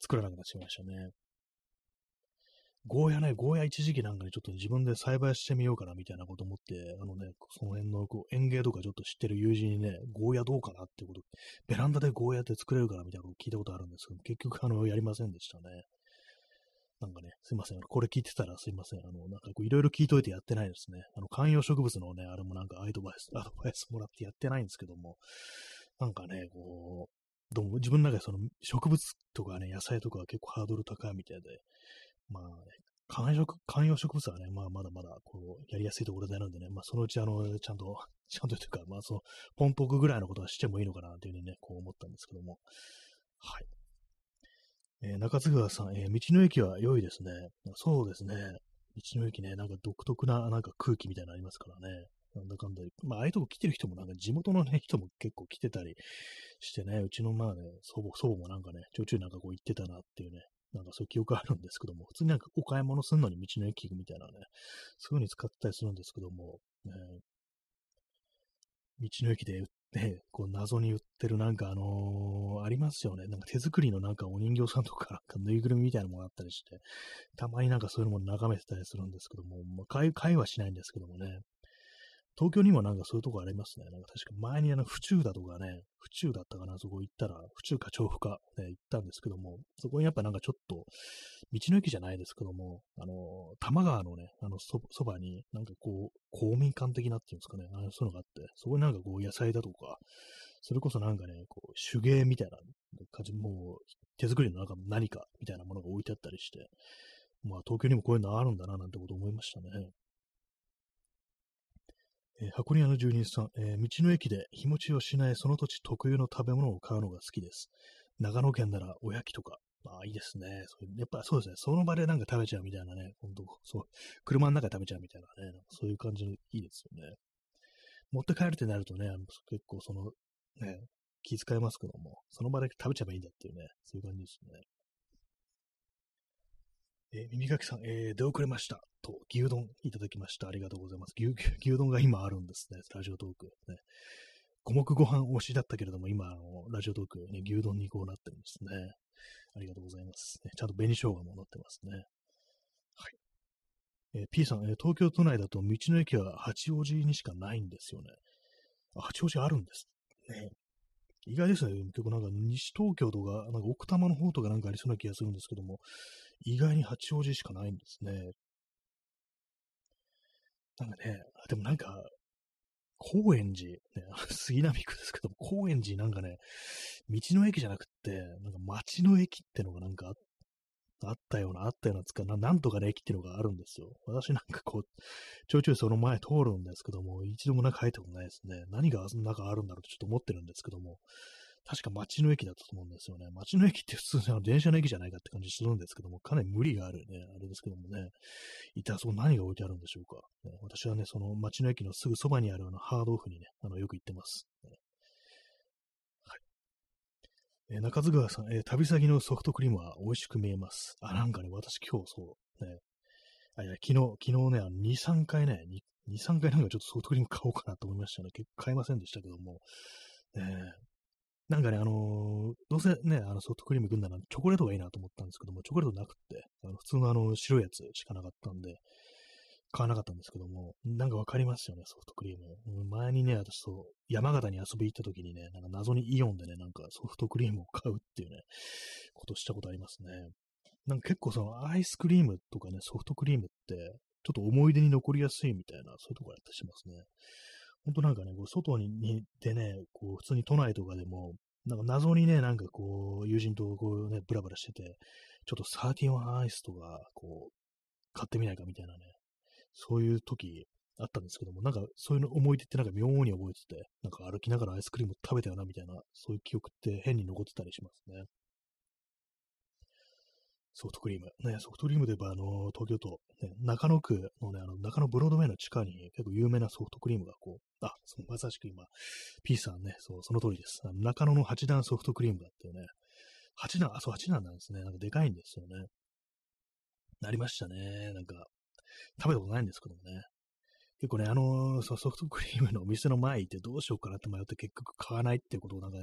作らなくなっちゃいましたね。ゴーヤね、ゴーヤ一時期なんかにちょっと自分で栽培してみようかなみたいなこと思って、あのね、その辺のこう園芸とかちょっと知ってる友人にね、ゴーヤどうかなってこと、ベランダでゴーヤって作れるかなみたいなこと聞いたことあるんですけど、結局あの、やりませんでしたね。なんかね、すいません。これ聞いてたらすいません。あの、なんかこういろいろ聞いといてやってないですね。あの、観葉植物のね、あれもなんかアドバイス、アドバイスもらってやってないんですけども、なんかね、こう、どうも自分の中でその植物とかね、野菜とかは結構ハードル高いみたいで、まあ、観葉観葉植物はね、まあまだまだこう、やりやすいところであるんでね、まあそのうちあの、ちゃんと、ちゃんとというか、まあその、ポンポクぐらいのことはしてもいいのかなというふうにね、こう思ったんですけども、はい。えー、中津川さん、えー、道の駅は良いですね。そうですね。道の駅ね、なんか独特ななんか空気みたいなのありますからね。なんだかんだ。まあ、ああいうとこ来てる人もなんか地元のね、人も結構来てたりしてね、うちのまあね、祖母、祖母もなんかね、ちょいちょいなんかこう行ってたなっていうね、なんかそういう記憶あるんですけども、普通になんかお買い物するのに道の駅みたいなね、そういう風に使ったりするんですけども、ね、道の駅でね、こう謎に売ってるなんかあのー、ありますよね。なんか手作りのなんかお人形さんとか、ぬいぐるみみたいなものがあったりして、たまになんかそういうのも眺めてたりするんですけども、まあ、買い、買いはしないんですけどもね、東京にもなんかそういうとこありますね。なんか確か前にあの、府中だとかね、府中だったかな、そこ行ったら、府中か調布か、ね、行ったんですけども、そこにやっぱなんかちょっと、道の駅じゃないですけども、あの、多摩川のね、あのそ、そばに、なんかこう、公民館的なっていうんですかね、あのそういうのがあって、そこになんかこう、野菜だとか、それこそなんかね、こう、手芸みたいな感じ、もう、手作りのなんか何かみたいなものが置いてあったりして、まあ、東京にもこういうのあるんだな、なんてこと思いましたね。えー、箱庭の住人さん、えー、道の駅で日持ちをしないその土地特有の食べ物を買うのが好きです。長野県ならおやきとか。まあいいですね。やっぱそうですね。その場でなんか食べちゃうみたいなね。本当そう。車の中で食べちゃうみたいなね。なそういう感じのいいですよね。持って帰るってなるとね、結構その、ね、気遣いますけども、その場で食べちゃえばいいんだっていうね。そういう感じですね。え、耳かきさん、えー、出遅れました。と、牛丼いただきました。ありがとうございます。牛牛丼が今あるんですね。ラジオトーク。ね、五目ご飯推しだったけれども、今、あのラジオトーク、ね、牛丼にこうなってるんですね。ありがとうございます。ね、ちゃんと紅生姜も乗ってますね。はい。えー、P さん、えー、東京都内だと道の駅は八王子にしかないんですよね。八王子あるんですね。意外ですね。結構なんか西東京とか、なんか奥多摩の方とかなんかありそうな気がするんですけども、意外に八王子しかないんですね。なんかね、でもなんか、高円寺、ね、杉並区ですけども、高円寺なんかね、道の駅じゃなくって、なんか街の駅ってのがなんかあっあったような、あったようなつかな、なんとかの駅っていうのがあるんですよ。私なんかこう、ちょいちょいその前通るんですけども、一度も中入ったことないですね。何がその中あるんだろうとちょっと思ってるんですけども、確か街の駅だったと思うんですよね。街の駅って普通の電車の駅じゃないかって感じするんですけども、かなり無理があるね、あれですけどもね。一体そこ何が置いてあるんでしょうか。私はね、その街の駅のすぐそばにあるあのハードオフにね、あのよく行ってます。えー、中津川さん、えー、旅先のソフトクリームは美味しく見えます。あ、なんかね、私今日そう、ね、あいや昨日、昨日ね、あの2、3回ね、2、3回なんかちょっとソフトクリーム買おうかなと思いましたね。結構買いませんでしたけども、ね、なんかね、あのー、どうせね、あのソフトクリームくんならチョコレートがいいなと思ったんですけども、チョコレートなくって、あの普通のあの白いやつしかなかったんで、買わなかったんですけども、なんかわかりますよね、ソフトクリーム。前にね、私そう、山形に遊び行った時にね、なんか謎にイオンでね、なんかソフトクリームを買うっていうね、ことしたことありますね。なんか結構そのアイスクリームとかね、ソフトクリームって、ちょっと思い出に残りやすいみたいな、そういうところやったりしますね。ほんとなんかね、こう外にでね、こう普通に都内とかでも、なんか謎にね、なんかこう、友人とこうね、ブラブラしてて、ちょっとサーティワンアイスとか、こう、買ってみないかみたいなね、そういう時あったんですけども、なんかそういうの思い出ってなんか妙に覚えてて、なんか歩きながらアイスクリーム食べたよなみたいな、そういう記憶って変に残ってたりしますね。ソフトクリーム。ね、ソフトクリームで言えば、あの、東京都、ね、中野区のね、あの、中野ブロードウェイの地下に結構有名なソフトクリームがこう、あ、そまさしく今、P さんね、そう、その通りです。中野の8段ソフトクリームだっていうね、8段、あ、そう、8段なんですね。なんかでかいんですよね。なりましたね。なんか、食べたことないんですけどもね。結構ね、あのー、ソフトクリームのお店の前行ってどうしようかなって迷って結局買わないっていうことをなんか、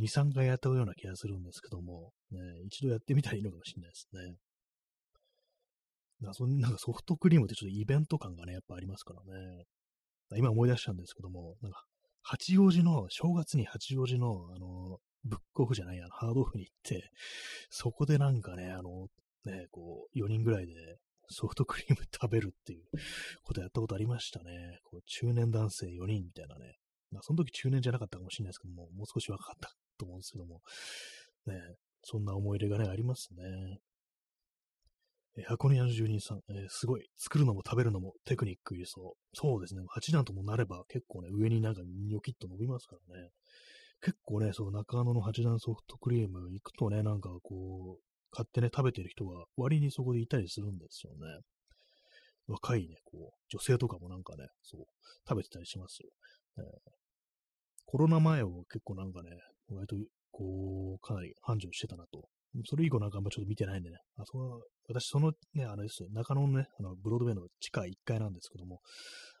2、3回やったような気がするんですけども、ね、一度やってみたらいいのかもしれないですね。謎になんかソフトクリームってちょっとイベント感がね、やっぱありますからね。今思い出したんですけども、なんか、八王子の、正月に八王子の、あの、ブックオフじゃない、あの、ハードオフに行って、そこでなんかね、あの、ね、こう、4人ぐらいでソフトクリーム食べるっていうことやったことありましたね。こう中年男性4人みたいなね。まあ、その時中年じゃなかったかもしれないですけども、もう少し若かったと思うんですけども、ね、そんな思い出がね、ありますね。え箱根屋の住人さん、えー、すごい、作るのも食べるのもテクニックいりそう。そうですね、8段ともなれば結構ね、上になんかニョキッと伸びますからね。結構ね、そう、中野の8段ソフトクリーム行くとね、なんかこう、買ってね、食べてる人が割にそこでいたりするんですよね。若いね、こう、女性とかもなんかね、そう、食べてたりしますよ。えー、コロナ前を結構なんかね、割と、こう、かなり繁盛してたなと。それ以降なんかあんまちょっと見てないんでね。あそこは私、そのね、あれですよ、中野のね、あのブロードウェイの地下1階なんですけども、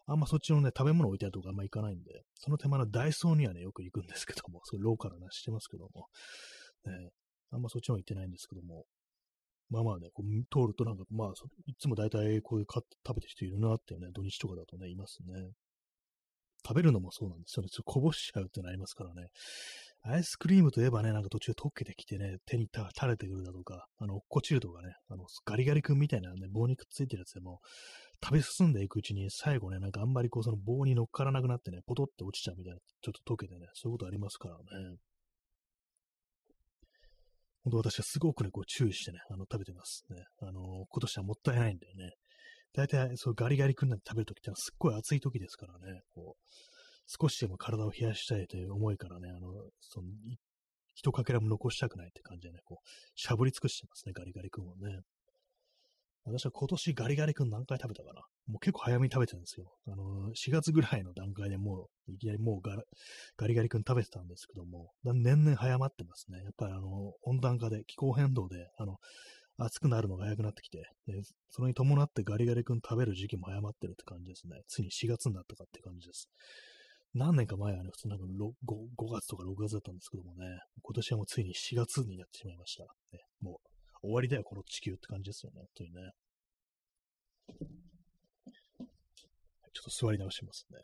あんまそっちのね、食べ物置いてあるとこあんま行かないんで、その手間のダイソーにはね、よく行くんですけども、それローカルなしてますけども、ね、あんまそっちの方行ってないんですけども、まあまあね、こう通るとなんか、まあ、いつも大体こういう買って食べてる人いるなっていうね、土日とかだとね、いますね。食べるのもそうなんですよね。ちょっとこぼしちゃうってのありますからね。アイスクリームといえばね、なんか途中溶けてきてね、手に垂れてくるだとか、あの、落っこちるとかね、あの、ガリガリ君みたいなね、棒にくっついてるやつでも、食べ進んでいくうちに最後ね、なんかあんまりこうその棒に乗っからなくなってね、ポトって落ちちゃうみたいな、ちょっと溶けてね、そういうことありますからね。本当私はすごくね、こう注意してね、あの、食べてますね。あの、今年はもったいないんだよね。大体、そう、ガリガリ君なんて食べるときってのはすっごい暑い時ですからね、こう、少しでも体を冷やしたいという思いからね、あの、その、一かけらも残したくないって感じでね、こう、しゃぶり尽くしてますね、ガリガリ君をね。私は今年ガリガリ君何回食べたかなもう結構早めに食べてるんですよ。あの、4月ぐらいの段階でもう、いきなりもうガガリガリ君食べてたんですけども、年々早まってますね。やっぱりあの、温暖化で、気候変動で、あの、暑くなるのが早くなってきて、でそれに伴ってガリガリ君食べる時期も早まってるって感じですね。ついに4月になったかって感じです。何年か前はね、普通なんか 5, 5月とか6月だったんですけどもね、今年はもうついに4月になってしまいました。ね、もう終わりだよ、この地球って感じですよね、本当にね。ちょっと座り直しますね。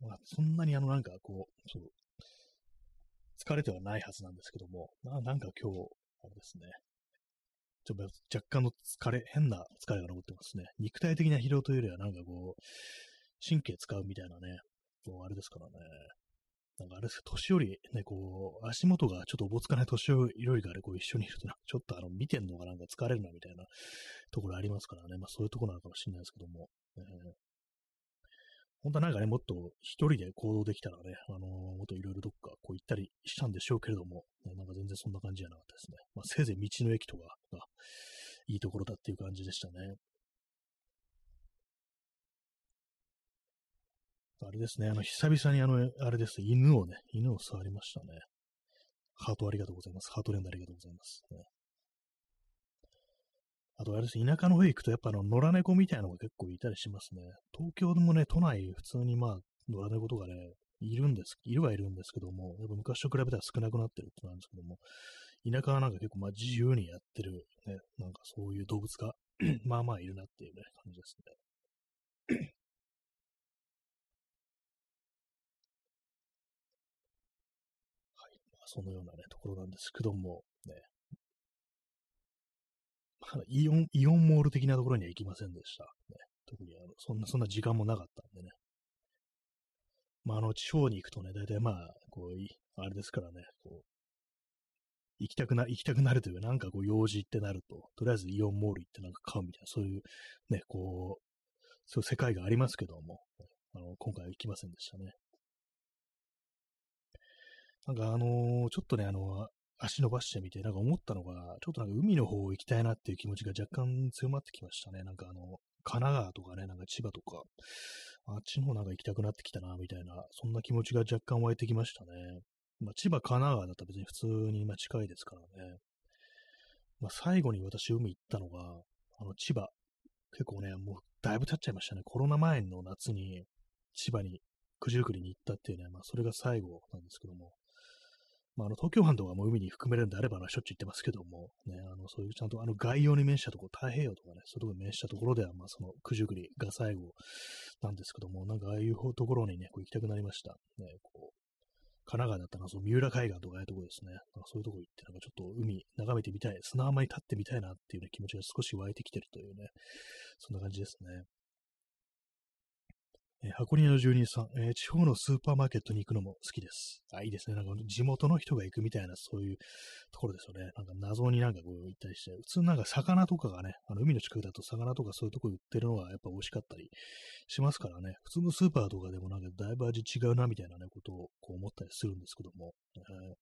まあ、そんなにあの、なんかこう、そう、疲れてはないはずなんですけども、まあ、なんか今日、あれですね。ちょっと若干の疲れ、変な疲れが残ってますね。肉体的な疲労というよりは、なんかこう、神経使うみたいなね、もうあれですからね。なんかあれです年寄り、ね、こう、足元がちょっとおぼつかない年寄りがね、こう一緒にいると、ちょっとあの、見てんのがなんか疲れるなみたいなところありますからね。まあそういうところなのかもしれないですけども。えー、本当はなんかね、もっと一人で行動できたらね、あのー、もっといろいろどっかこう行ったりしたんでしょうけれども、ね、なんか全然そんな感じじゃなかったですね。まあせいぜい道の駅とかがいいところだっていう感じでしたね。あれですね、あの、久々にあの、あれです、犬をね、犬を触りましたね。ハートありがとうございます。ハートレンドありがとうございます。ね、あとあれです、田舎の方行くとやっぱあの、野良猫みたいなのが結構いたりしますね。東京でもね、都内普通にまあ、野良猫とかね、いるんです、いるはいるんですけども、やっぱ昔と比べたら少なくなってるってなんですけども、田舎はなんか結構まあ自由にやってる、ね、なんかそういう動物が まあまあいるなっていうね、感じですね。そのようなね、ところなんですけども、ね。まだイオン、イオンモール的なところには行きませんでした。ね、特にあの、そんな、そんな時間もなかったんでね。まあ、あの、地方に行くとね、大体まあ、こう、あれですからね、こう、行きたくな、行きたくなるというか、なんかこう、用事ってなると、とりあえずイオンモール行ってなんか買うみたいな、そういう、ね、こう、そういう世界がありますけども、あの、今回は行きませんでしたね。なんかあのー、ちょっとね、あの、足伸ばしてみて、なんか思ったのが、ちょっとなんか海の方行きたいなっていう気持ちが若干強まってきましたね。なんかあの、神奈川とかね、なんか千葉とか、あっちの方なんか行きたくなってきたな、みたいな、そんな気持ちが若干湧いてきましたね。まあ、千葉、神奈川だったら別に普通にま近いですからね。まあ、最後に私海行ったのが、あの、千葉。結構ね、もうだいぶ経っちゃいましたね。コロナ前の夏に千葉に九十九里に行ったっていうね、まあそれが最後なんですけども、まあ、あの、東京湾とかも海に含めるんであれば、しょっちゅう行ってますけども、ね、あの、そういうちゃんとあの概要に面したところ、太平洋とかね、そういうところに面したところでは、まあ、その九十九里が最後なんですけども、なんかああいうところにね、こう行きたくなりました。ね、こう、神奈川だったら、その三浦海岸とかああいうところですね。なんかそういうところ行って、なんかちょっと海眺めてみたい、砂浜に立ってみたいなっていう、ね、気持ちが少し湧いてきてるというね、そんな感じですね。えー、箱根の住人さん、えー、地方のスーパーマーケットに行くのも好きです。あ、いいですね。なんか地元の人が行くみたいな、そういうところですよね。なんか謎になんかこう行ったりして、普通なんか魚とかがね、あの海の近くだと魚とかそういうとこ売ってるのはやっぱ美味しかったりしますからね。普通のスーパーとかでもなんかだいぶ味違うなみたいなね、ことをこう思ったりするんですけども。えー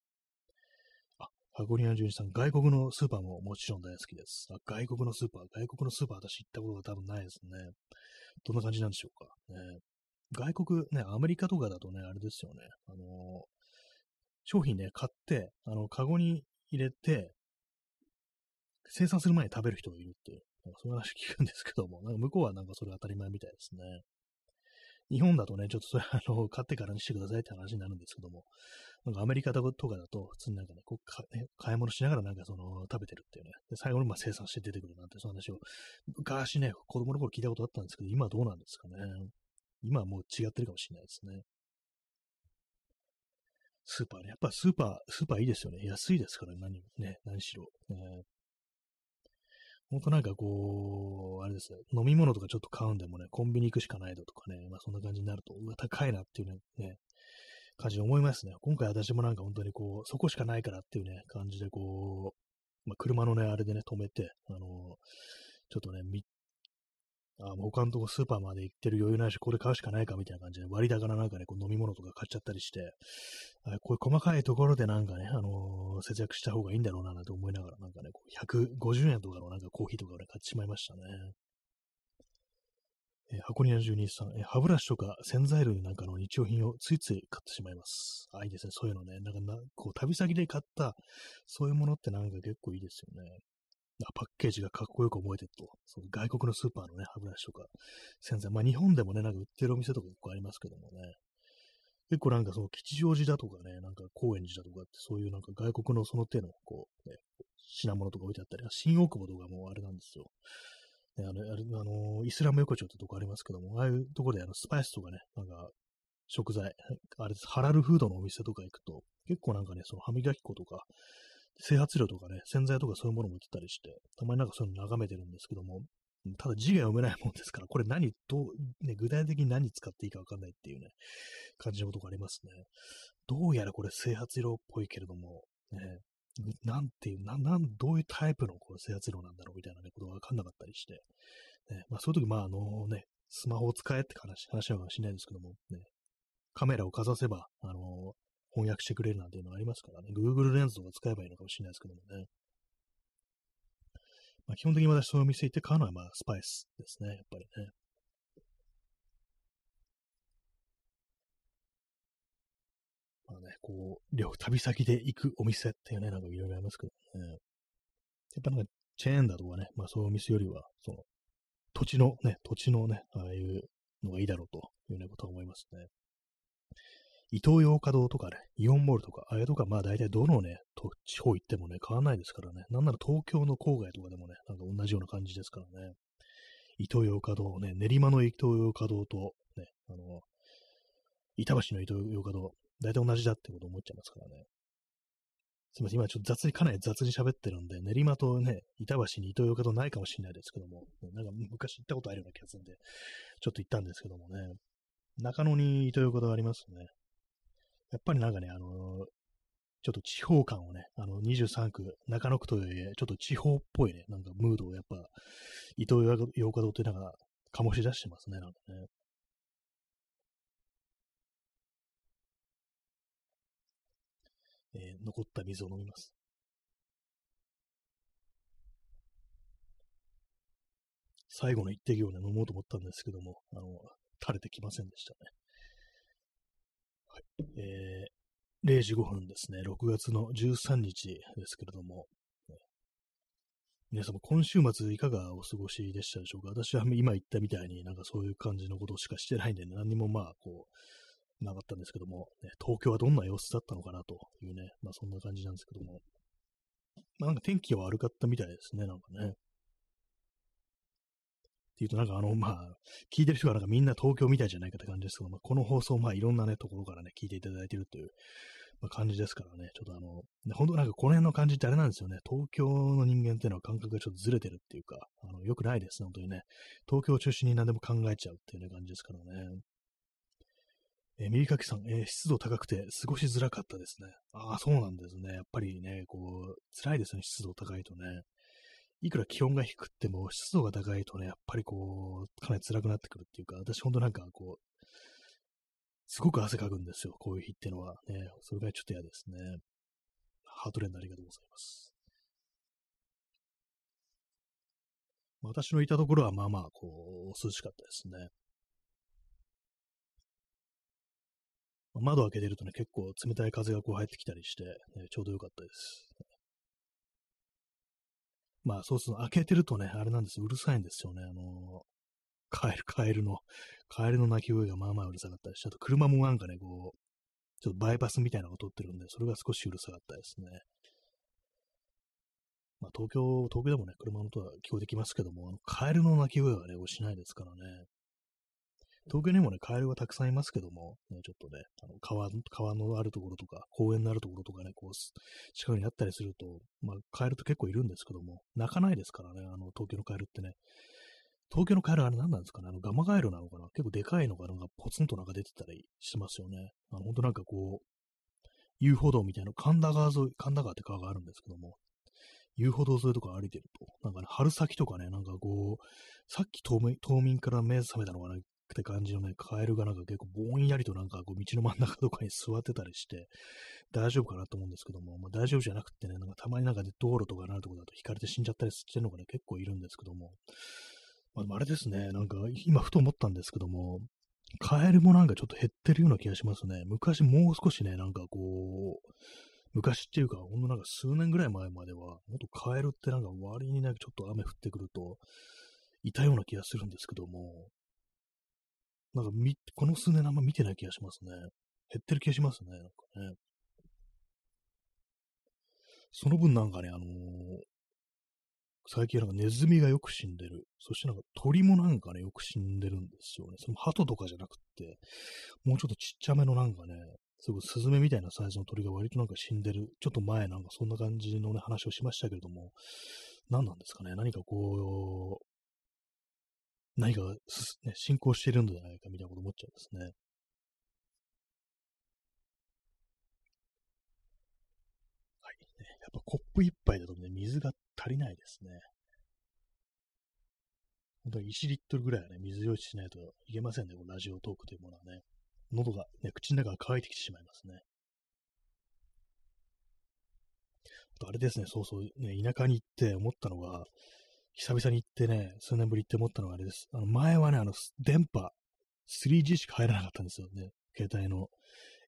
あ、箱根の住人さん、外国のスーパーももちろん大好きです。あ外国のスーパー、外国のスーパー私行ったことが多分ないですね。どんな感じなんでしょうか。ね、外国、ね、アメリカとかだとね、あれですよね。あの商品ね、買って、あの、カゴに入れて、生産する前に食べる人がいるっていう、そういう話聞くんですけども、なんか向こうはなんかそれ当たり前みたいですね。日本だとね、ちょっとそれ、あの、買ってからにしてくださいって話になるんですけども、なんかアメリカとかだと、普通になんかね、こうかね買い物しながらなんかその、食べてるっていうね、で最後にまあ生産して出てくるなんて、その話を、昔ね、子供の頃聞いたことあったんですけど、今どうなんですかね。今はもう違ってるかもしれないですね。スーパーね。やっぱスーパー、スーパーいいですよね。安いですから、何、ね、何しろ。ね、ほんとなんかこう、あれですね、飲み物とかちょっと買うんでもね、コンビニ行くしかないだとかね、まあそんな感じになると、うわ、高いなっていうね、ね感じで思いますね。今回私もなんか本当にこう、そこしかないからっていうね、感じでこう、まあ車のね、あれでね、止めて、あのちょっとね、あもう他のとこスーパーまで行ってる余裕ないし、これ買うしかないかみたいな感じで割高ななんかね、こう飲み物とか買っちゃったりして、あこういう細かいところでなんかね、あのー、節約した方がいいんだろうななんて思いながら、なんかね、こう150円とかのなんかコーヒーとかをね、買ってしまいましたね。えー、箱庭12さん、えー、歯ブラシとか洗剤類なんかの日用品をついつい買ってしまいます。あ、いいですね。そういうのね。なんかな、こう、旅先で買った、そういうものってなんか結構いいですよね。パッケージがかっこよく思えてると、その外国のスーパーのね、歯ブラシとか、洗剤、まあ日本でもね、なんか売ってるお店とか結構ありますけどもね、結構なんかその吉祥寺だとかね、なんか高円寺だとかって、そういうなんか外国のその手の、こう、ね、品物とか置いてあったり、新大久保とかもあれなんですよ。ね、あの、あれあのイスラム横丁ってとこありますけども、ああいうとこであのスパイスとかね、なんか食材、あれです、ハラルフードのお店とか行くと、結構なんかね、その歯磨き粉とか、整髪料とかね、洗剤とかそういうものも売ってたりして、たまになんかそういうの眺めてるんですけども、ただ字が読めないもんですから、これ何、どう、ね、具体的に何使っていいかわかんないっていうね、感じのことがありますね。どうやらこれ整髪色っぽいけれども、ね、なんていう、な、なん、どういうタイプのこの整髪色なんだろうみたいなね、ことがわかんなかったりして、ね、まあそういう時、まああのね、スマホを使えって話、話なのかもしれないですけども、ね、カメラをかざせば、あの翻訳してくれるなんていうのがありますからね。Google レンズとか使えばいいのかもしれないですけどもね。まあ、基本的に私そういうお店行って買うのはまあスパイスですね。やっぱりね。まあね、こう、旅、旅先で行くお店っていうね、なんかいろいろありますけどね。やっぱなんかチェーンだとかね、まあそういうお店よりは、その、土地のね、土地のね、ああいうのがいいだろうというようなことは思いますね。伊東洋華堂とかね、イオンモールとか、あれとか、まあ大体どのね、地方行ってもね、変わんないですからね。なんなら東京の郊外とかでもね、なんか同じような感じですからね。伊東洋華堂ね、練馬の伊東洋華堂と、ね、あの、板橋の伊東洋華堂、大体同じだってこと思っちゃいますからね。すみません、今ちょっと雑に、かなり雑に喋ってるんで、練馬とね、板橋に伊東洋華堂ないかもしれないですけども、なんか昔行ったことあるような気がするんで、ちょっと行ったんですけどもね、中野に伊東洋華堂ありますね。やっぱりなんかね、あのー、ちょっと地方感をね、あの、23区、中野区とはいえ、ちょっと地方っぽいね、なんかムードをやっぱ、伊東洋華堂ってなんか、醸し出してますね、なんかね。えー、残った水を飲みます。最後の一滴をね、飲もうと思ったんですけども、あの、垂れてきませんでしたね。えー、0時5分ですね、6月の13日ですけれども、皆様、今週末いかがお過ごしでしたでしょうか？私は今言ったみたいになんかそういう感じのことしかしてないんで、ね、何にもまあ、こう、なかったんですけども、ね、東京はどんな様子だったのかなというね、まあそんな感じなんですけども、まなんか天気は悪かったみたいですね、なんかね。っていうと、なんかあの、まあ、聞いてる人がなんかみんな東京みたいじゃないかって感じですけど、まあ、この放送、まあいろんなね、ところからね、聞いていただいてるという、まあ、感じですからね、ちょっとあの、本当なんかこの辺の感じってあれなんですよね、東京の人間っていうのは感覚がちょっとずれてるっていうか、あの、良くないですね、本当にね。東京を中心に何でも考えちゃうっていうね、感じですからね。えー、ミリカキさん、えー、湿度高くて過ごしづらかったですね。ああ、そうなんですね。やっぱりね、こう、辛いですね、湿度高いとね。いくら気温が低くても湿度が高いとね、やっぱりこう、かなり辛くなってくるっていうか、私ほんとなんかこう、すごく汗かくんですよ、こういう日ってのは。ね、それがちょっと嫌ですね。ハートレンドありがとうございます。私のいたところはまあまあ、こう、涼しかったですね。窓開けてるとね、結構冷たい風がこう入ってきたりして、ね、ちょうどよかったです。まあそうすると開けてるとね、あれなんですようるさいんですよね。あのカエル、カエルの、カエルの鳴き声がまあまあうるさかったりして、あと車もなんかね、こう、ちょっとバイパスみたいなのを通ってるんで、それが少しうるさかったですね。まあ東京、東京でもね、車の音は聞こえてきますけども、あのカエルの鳴き声はね、しないですからね。東京にもね、カエルはたくさんいますけども、ね、ちょっとね、あの川川のあるところとか、公園のあるところとかね、こう、近くにあったりすると、まあ、カエルって結構いるんですけども、泣かないですからね、あの、東京のカエルってね。東京のカエルあれ何なんですかねあの、ガマガエルなのかな結構でかいのが、なんかポツンとなんか出てたりしますよね。あの、ほんとなんかこう、遊歩道みたいな、神田川沿い、神田川って川があるんですけども、遊歩道沿いとか歩いてると、なんかね、春先とかね、なんかこう、さっき冬眠冬眠から目覚めたのがね、って感じのね、カエルがなんか結構ぼんやりとなんかこう道の真ん中とかに座ってたりして、大丈夫かなと思うんですけども、まあ、大丈夫じゃなくてね、なんかたまになんかで道路とかなるとこだと引かれて死んじゃったりしてるのがね、結構いるんですけども、まあ、でもあれですね、なんか今ふと思ったんですけども、カエルもなんかちょっと減ってるような気がしますね。昔もう少しね、なんかこう、昔っていうか、ほんとなんか数年ぐらい前までは、もっとカエルってなんか割になんかちょっと雨降ってくると、いたような気がするんですけども、なんかみ、この数年あんま見てない気がしますね。減ってる気がしますね。なんかね。その分なんかね、あのー、最近なんかネズミがよく死んでる。そしてなんか鳥もなんかね、よく死んでるんですよね。その鳩とかじゃなくって、もうちょっとちっちゃめのなんかね、すごいスズメみたいなサイズの鳥が割となんか死んでる。ちょっと前なんかそんな感じのね、話をしましたけれども、何なんですかね。何かこう、何かが、ね、進行しているんじゃないかみたいなこと思っちゃいますね。はい。ね、やっぱコップ一杯だとね、水が足りないですね。本当に1リットルぐらいはね、水用意しないといけませんね、このラジオトークというものはね。喉が、ね、口の中が乾いてきてしまいますね。あとあれですね、そうそう、ね、田舎に行って思ったのが、久々に行ってね、数年ぶりって思ったのがあれです。あの前はね、あの、電波、3G しか入らなかったんですよね。携帯の。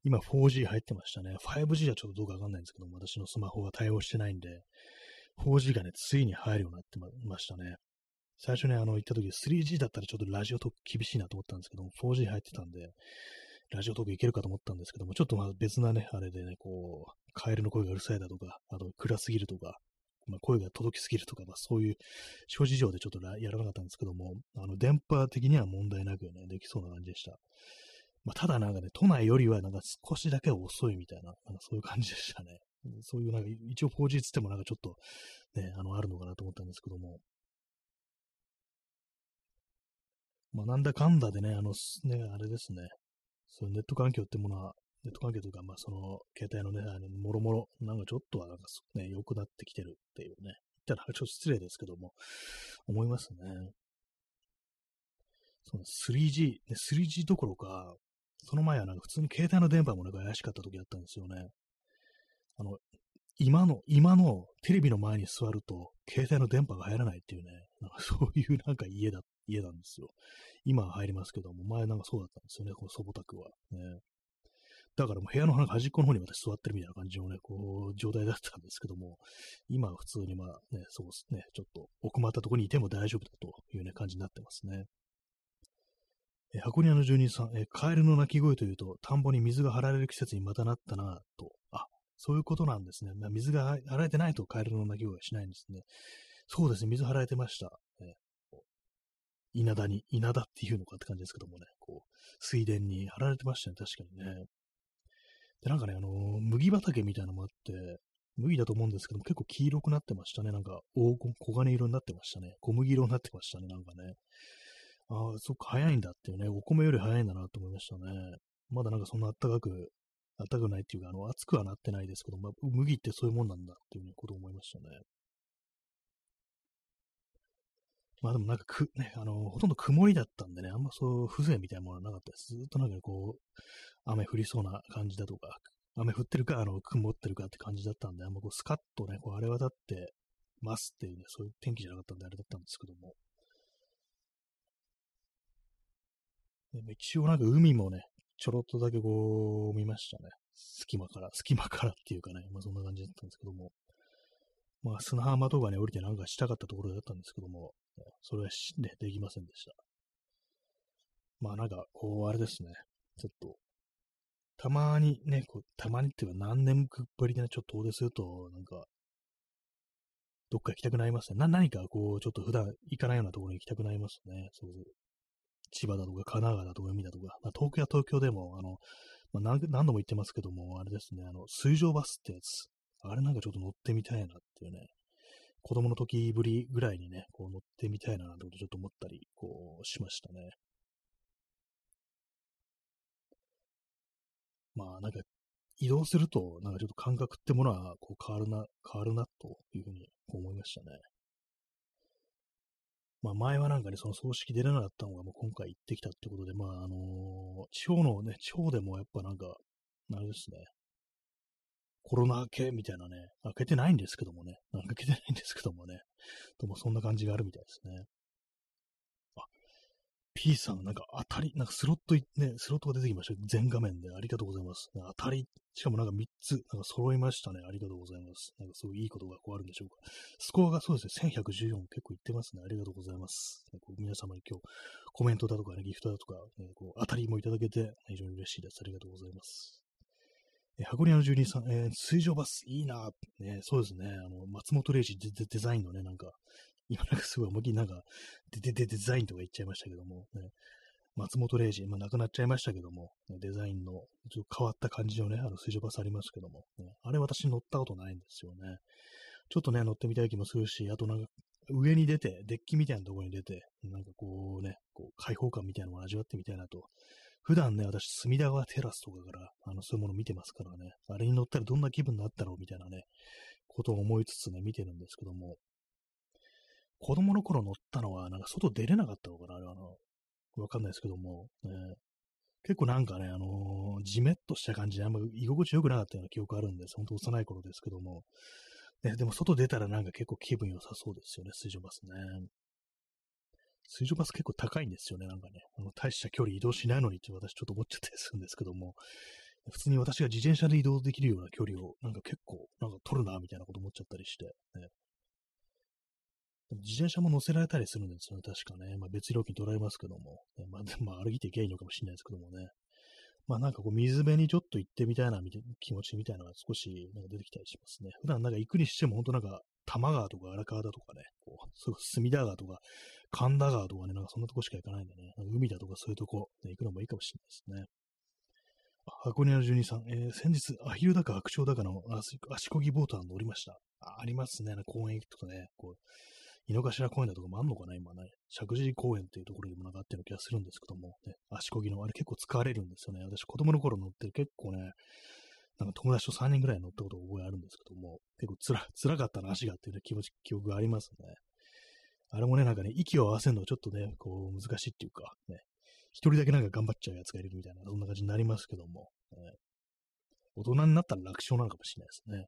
今 4G 入ってましたね。5G はちょっとどうかわかんないんですけども、私のスマホが対応してないんで、4G がね、ついに入るようになってましたね。最初ね、あの、行った時 3G だったらちょっとラジオトーク厳しいなと思ったんですけども、4G 入ってたんで、ラジオトークいけるかと思ったんですけども、ちょっとまあ別なね、あれでね、こう、カエルの声がうるさいだとか、あと暗すぎるとか、まあ、声が届きすぎるとか、まあ、そういう諸事情でちょっとやらなかったんですけども、あの、電波的には問題なくね、できそうな感じでした。まあ、ただなんかね、都内よりはなんか少しだけ遅いみたいな、なんかそういう感じでしたね。そういうなんか、一応 4G つってもなんかちょっと、ね、あの、あるのかなと思ったんですけども。まあ、なんだかんだでね、あの、ね、あれですね。そういうネット環境ってものは、ネット環境とか、まあ、その、携帯のね、あの、もろもろ、なんかちょっとは、なんかね、良くなってきてるっていうね、言ったらちょっと失礼ですけども、思いますね。その 3G、ね、3G どころか、その前はなんか普通に携帯の電波もなんか怪しかった時あったんですよね。あの、今の、今のテレビの前に座ると、携帯の電波が入らないっていうね、なんか そういうなんか家だ、家なんですよ。今は入りますけども、前なんかそうだったんですよね、この祖母宅は。ね。だからもう部屋の端っこの方に私座ってるみたいな感じのね、こう、状態だったんですけども、今は普通にまあね、そうですね、ちょっと奥まったところにいても大丈夫だというね、感じになってますね。え箱庭の住人さん、えカエルの鳴き声というと、田んぼに水が張られる季節にまたなったなと。あ、そういうことなんですね。まあ、水が張られてないとカエルの鳴き声はしないんですね。そうですね、水張られてました。え稲田に、稲田っていうのかって感じですけどもね、こう、水田に張られてましたね、確かにね。で、なんかね、あのー、麦畑みたいなのもあって、麦だと思うんですけども、結構黄色くなってましたね。なんか、黄金、黄金色になってましたね。小麦色になってましたね、なんかね。ああ、そっか、早いんだっていうね、お米より早いんだなと思いましたね。まだなんかそんな暖かく、暖かくないっていうか、あの、暑くはなってないですけど、まあ、麦ってそういうもんなんだっていう、ね、こと思いましたね。まあでもなんかく、ね、あの、ほとんど曇りだったんでね、あんまそう、風情みたいなものはなかったです。ずっとなんかこう、雨降りそうな感じだとか、雨降ってるか、あの、曇ってるかって感じだったんで、あんまこう、スカッとね、こう、あれ渡ってますっていうね、そういう天気じゃなかったんで、あれだったんですけども。で一応なんか海もね、ちょろっとだけこう見ましたね。隙間から、隙間からっていうかね、まあそんな感じだったんですけども。まあ砂浜とかね、降りてなんかしたかったところだったんですけども、それはしね、できませんでした。まあなんか、こう、あれですね。ちょっと、たまにね、こうたまにっていうか何年ぶりで、ね、ちょっと遠出すると、なんか、どっか行きたくなりますね。な、何かこう、ちょっと普段行かないようなところに行きたくなりますね。そう千葉だとか神奈川だとか海だとか、まあ、東京は東京でも、あの、まあ、何度も言ってますけども、あれですね、あの、水上バスってやつ、あれなんかちょっと乗ってみたいなっていうね、子供の時ぶりぐらいにね、こう乗ってみたいななんてことちょっと思ったり、こう、しましたね。まあ、なんか、移動すると、なんかちょっと感覚ってものは、こう、変わるな、変わるな、というふうに思いましたね。まあ前はなんかね、その葬式出れなかったのがもう今回行ってきたってことで、まああの、地方のね、地方でもやっぱなんか、あれですね、コロナ明けみたいなね、開けてないんですけどもね、開けてないんですけどもね、ともそんな感じがあるみたいですね。P さん、なんか当たり、なんかスロットね、スロットが出てきました。全画面でありがとうございます。当たり、しかもなんか3つ、なんか揃いましたね。ありがとうございます。なんかすごいいいことがこうあるんでしょうか。スコアがそうですね、1114結構いってますね。ありがとうございます。こう皆様に今日コメントだとかね、ギフトだとか、ね、こう当たりもいただけて非常に嬉しいです。ありがとうございます。え箱庭の住人さん、えー、水上バス、いいな、ね、そうですね、あの、松本零士デデザインのね、なんか、今なんかすごい思いっきりなんか、でででデザインとか言っちゃいましたけども、ね、松本零士、まあ亡くなっちゃいましたけども、デザインのちょっと変わった感じのね、あの水上バスありますけども、ね、あれ私乗ったことないんですよね。ちょっとね、乗ってみたい気もするし、あとなんか、上に出て、デッキみたいなところに出て、なんかこうね、こう開放感みたいなのを味わってみたいなと。普段ね、私、隅田川テラスとかから、あの、そういうもの見てますからね、あれに乗ったらどんな気分になったろうみたいなね、ことを思いつつね、見てるんですけども、子供の頃乗ったのは、なんか外出れなかったのかなあれはの、わかんないですけども、ね、結構なんかね、あのー、じめっとした感じであんま居心地良くなかったような記憶あるんです。本当幼い頃ですけども。ね、でも外出たらなんか結構気分良さそうですよね、水上バスね。水上バス結構高いんですよね、なんかね。あの大した距離移動しないのにって私ちょっと思っちゃったりするんですけども、普通に私が自転車で移動できるような距離をなんか結構なんか取るな、みたいなこと思っちゃったりして、ね、自転車も乗せられたりするんですよね、確かね。まあ、別料金取られますけども。まあ、まあ、歩いていけばいいのかもしれないですけどもね。まあなんかこう水辺にちょっと行ってみたいな気持ちみたいなのが少しなんか出てきたりしますね。普段なんか行くにしても本当なんか多摩川とか荒川だとかね、こうそう隅田川とか神田川とかね、なんかそんなとこしか行かないんでね、海だとかそういうとこ、ね、行くのもいいかもしれないですね。箱根の住人さん、えー、先日、アヒルだか白鳥だかの足こぎボートは乗りました。あありますね、公園行くとね、こう、井の頭公園だとかもあんのかな、今ね。石神井公園っていうところにもなんかあってる気がするんですけども、ね、足こぎの、あれ結構使われるんですよね。私、子供の頃乗って結構ね、なんか友達と3人ぐらい乗ったこと覚えあるんですけども、結構つら、辛かったな、足がっていう、ね、気持ち、記憶がありますね。あれもね、なんかね、息を合わせるのはちょっとね、こう、難しいっていうか、ね、一人だけなんか頑張っちゃうやつがいるみたいな、そんな感じになりますけども、ね、大人になったら楽勝なのかもしれないですね。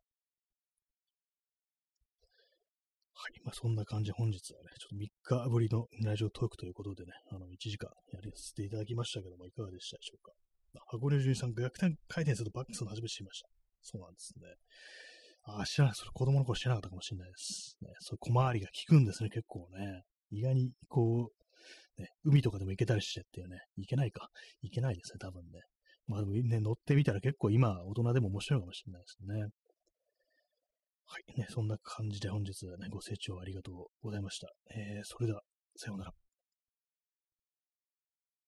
はい。まあ、そんな感じ本日はね、ちょっと3日ぶりのラジオトークということでね、あの、1時間やらせていただきましたけども、いかがでしたでしょうか。箱根純さん、逆転回転するとバックスの初めて知りました。そうなんですね。ああ、知らない。それ子供の頃知らなかったかもしれないです。ね、そう小回りが効くんですね、結構ね。意外に、こう、ね、海とかでも行けたりしてっていうね、行けないか。行けないですね、多分ね。まあでもね、乗ってみたら結構今、大人でも面白いかもしれないですね。はい。ね、そんな感じで本日ね、ご清聴ありがとうございました。えー、それでは、さようなら。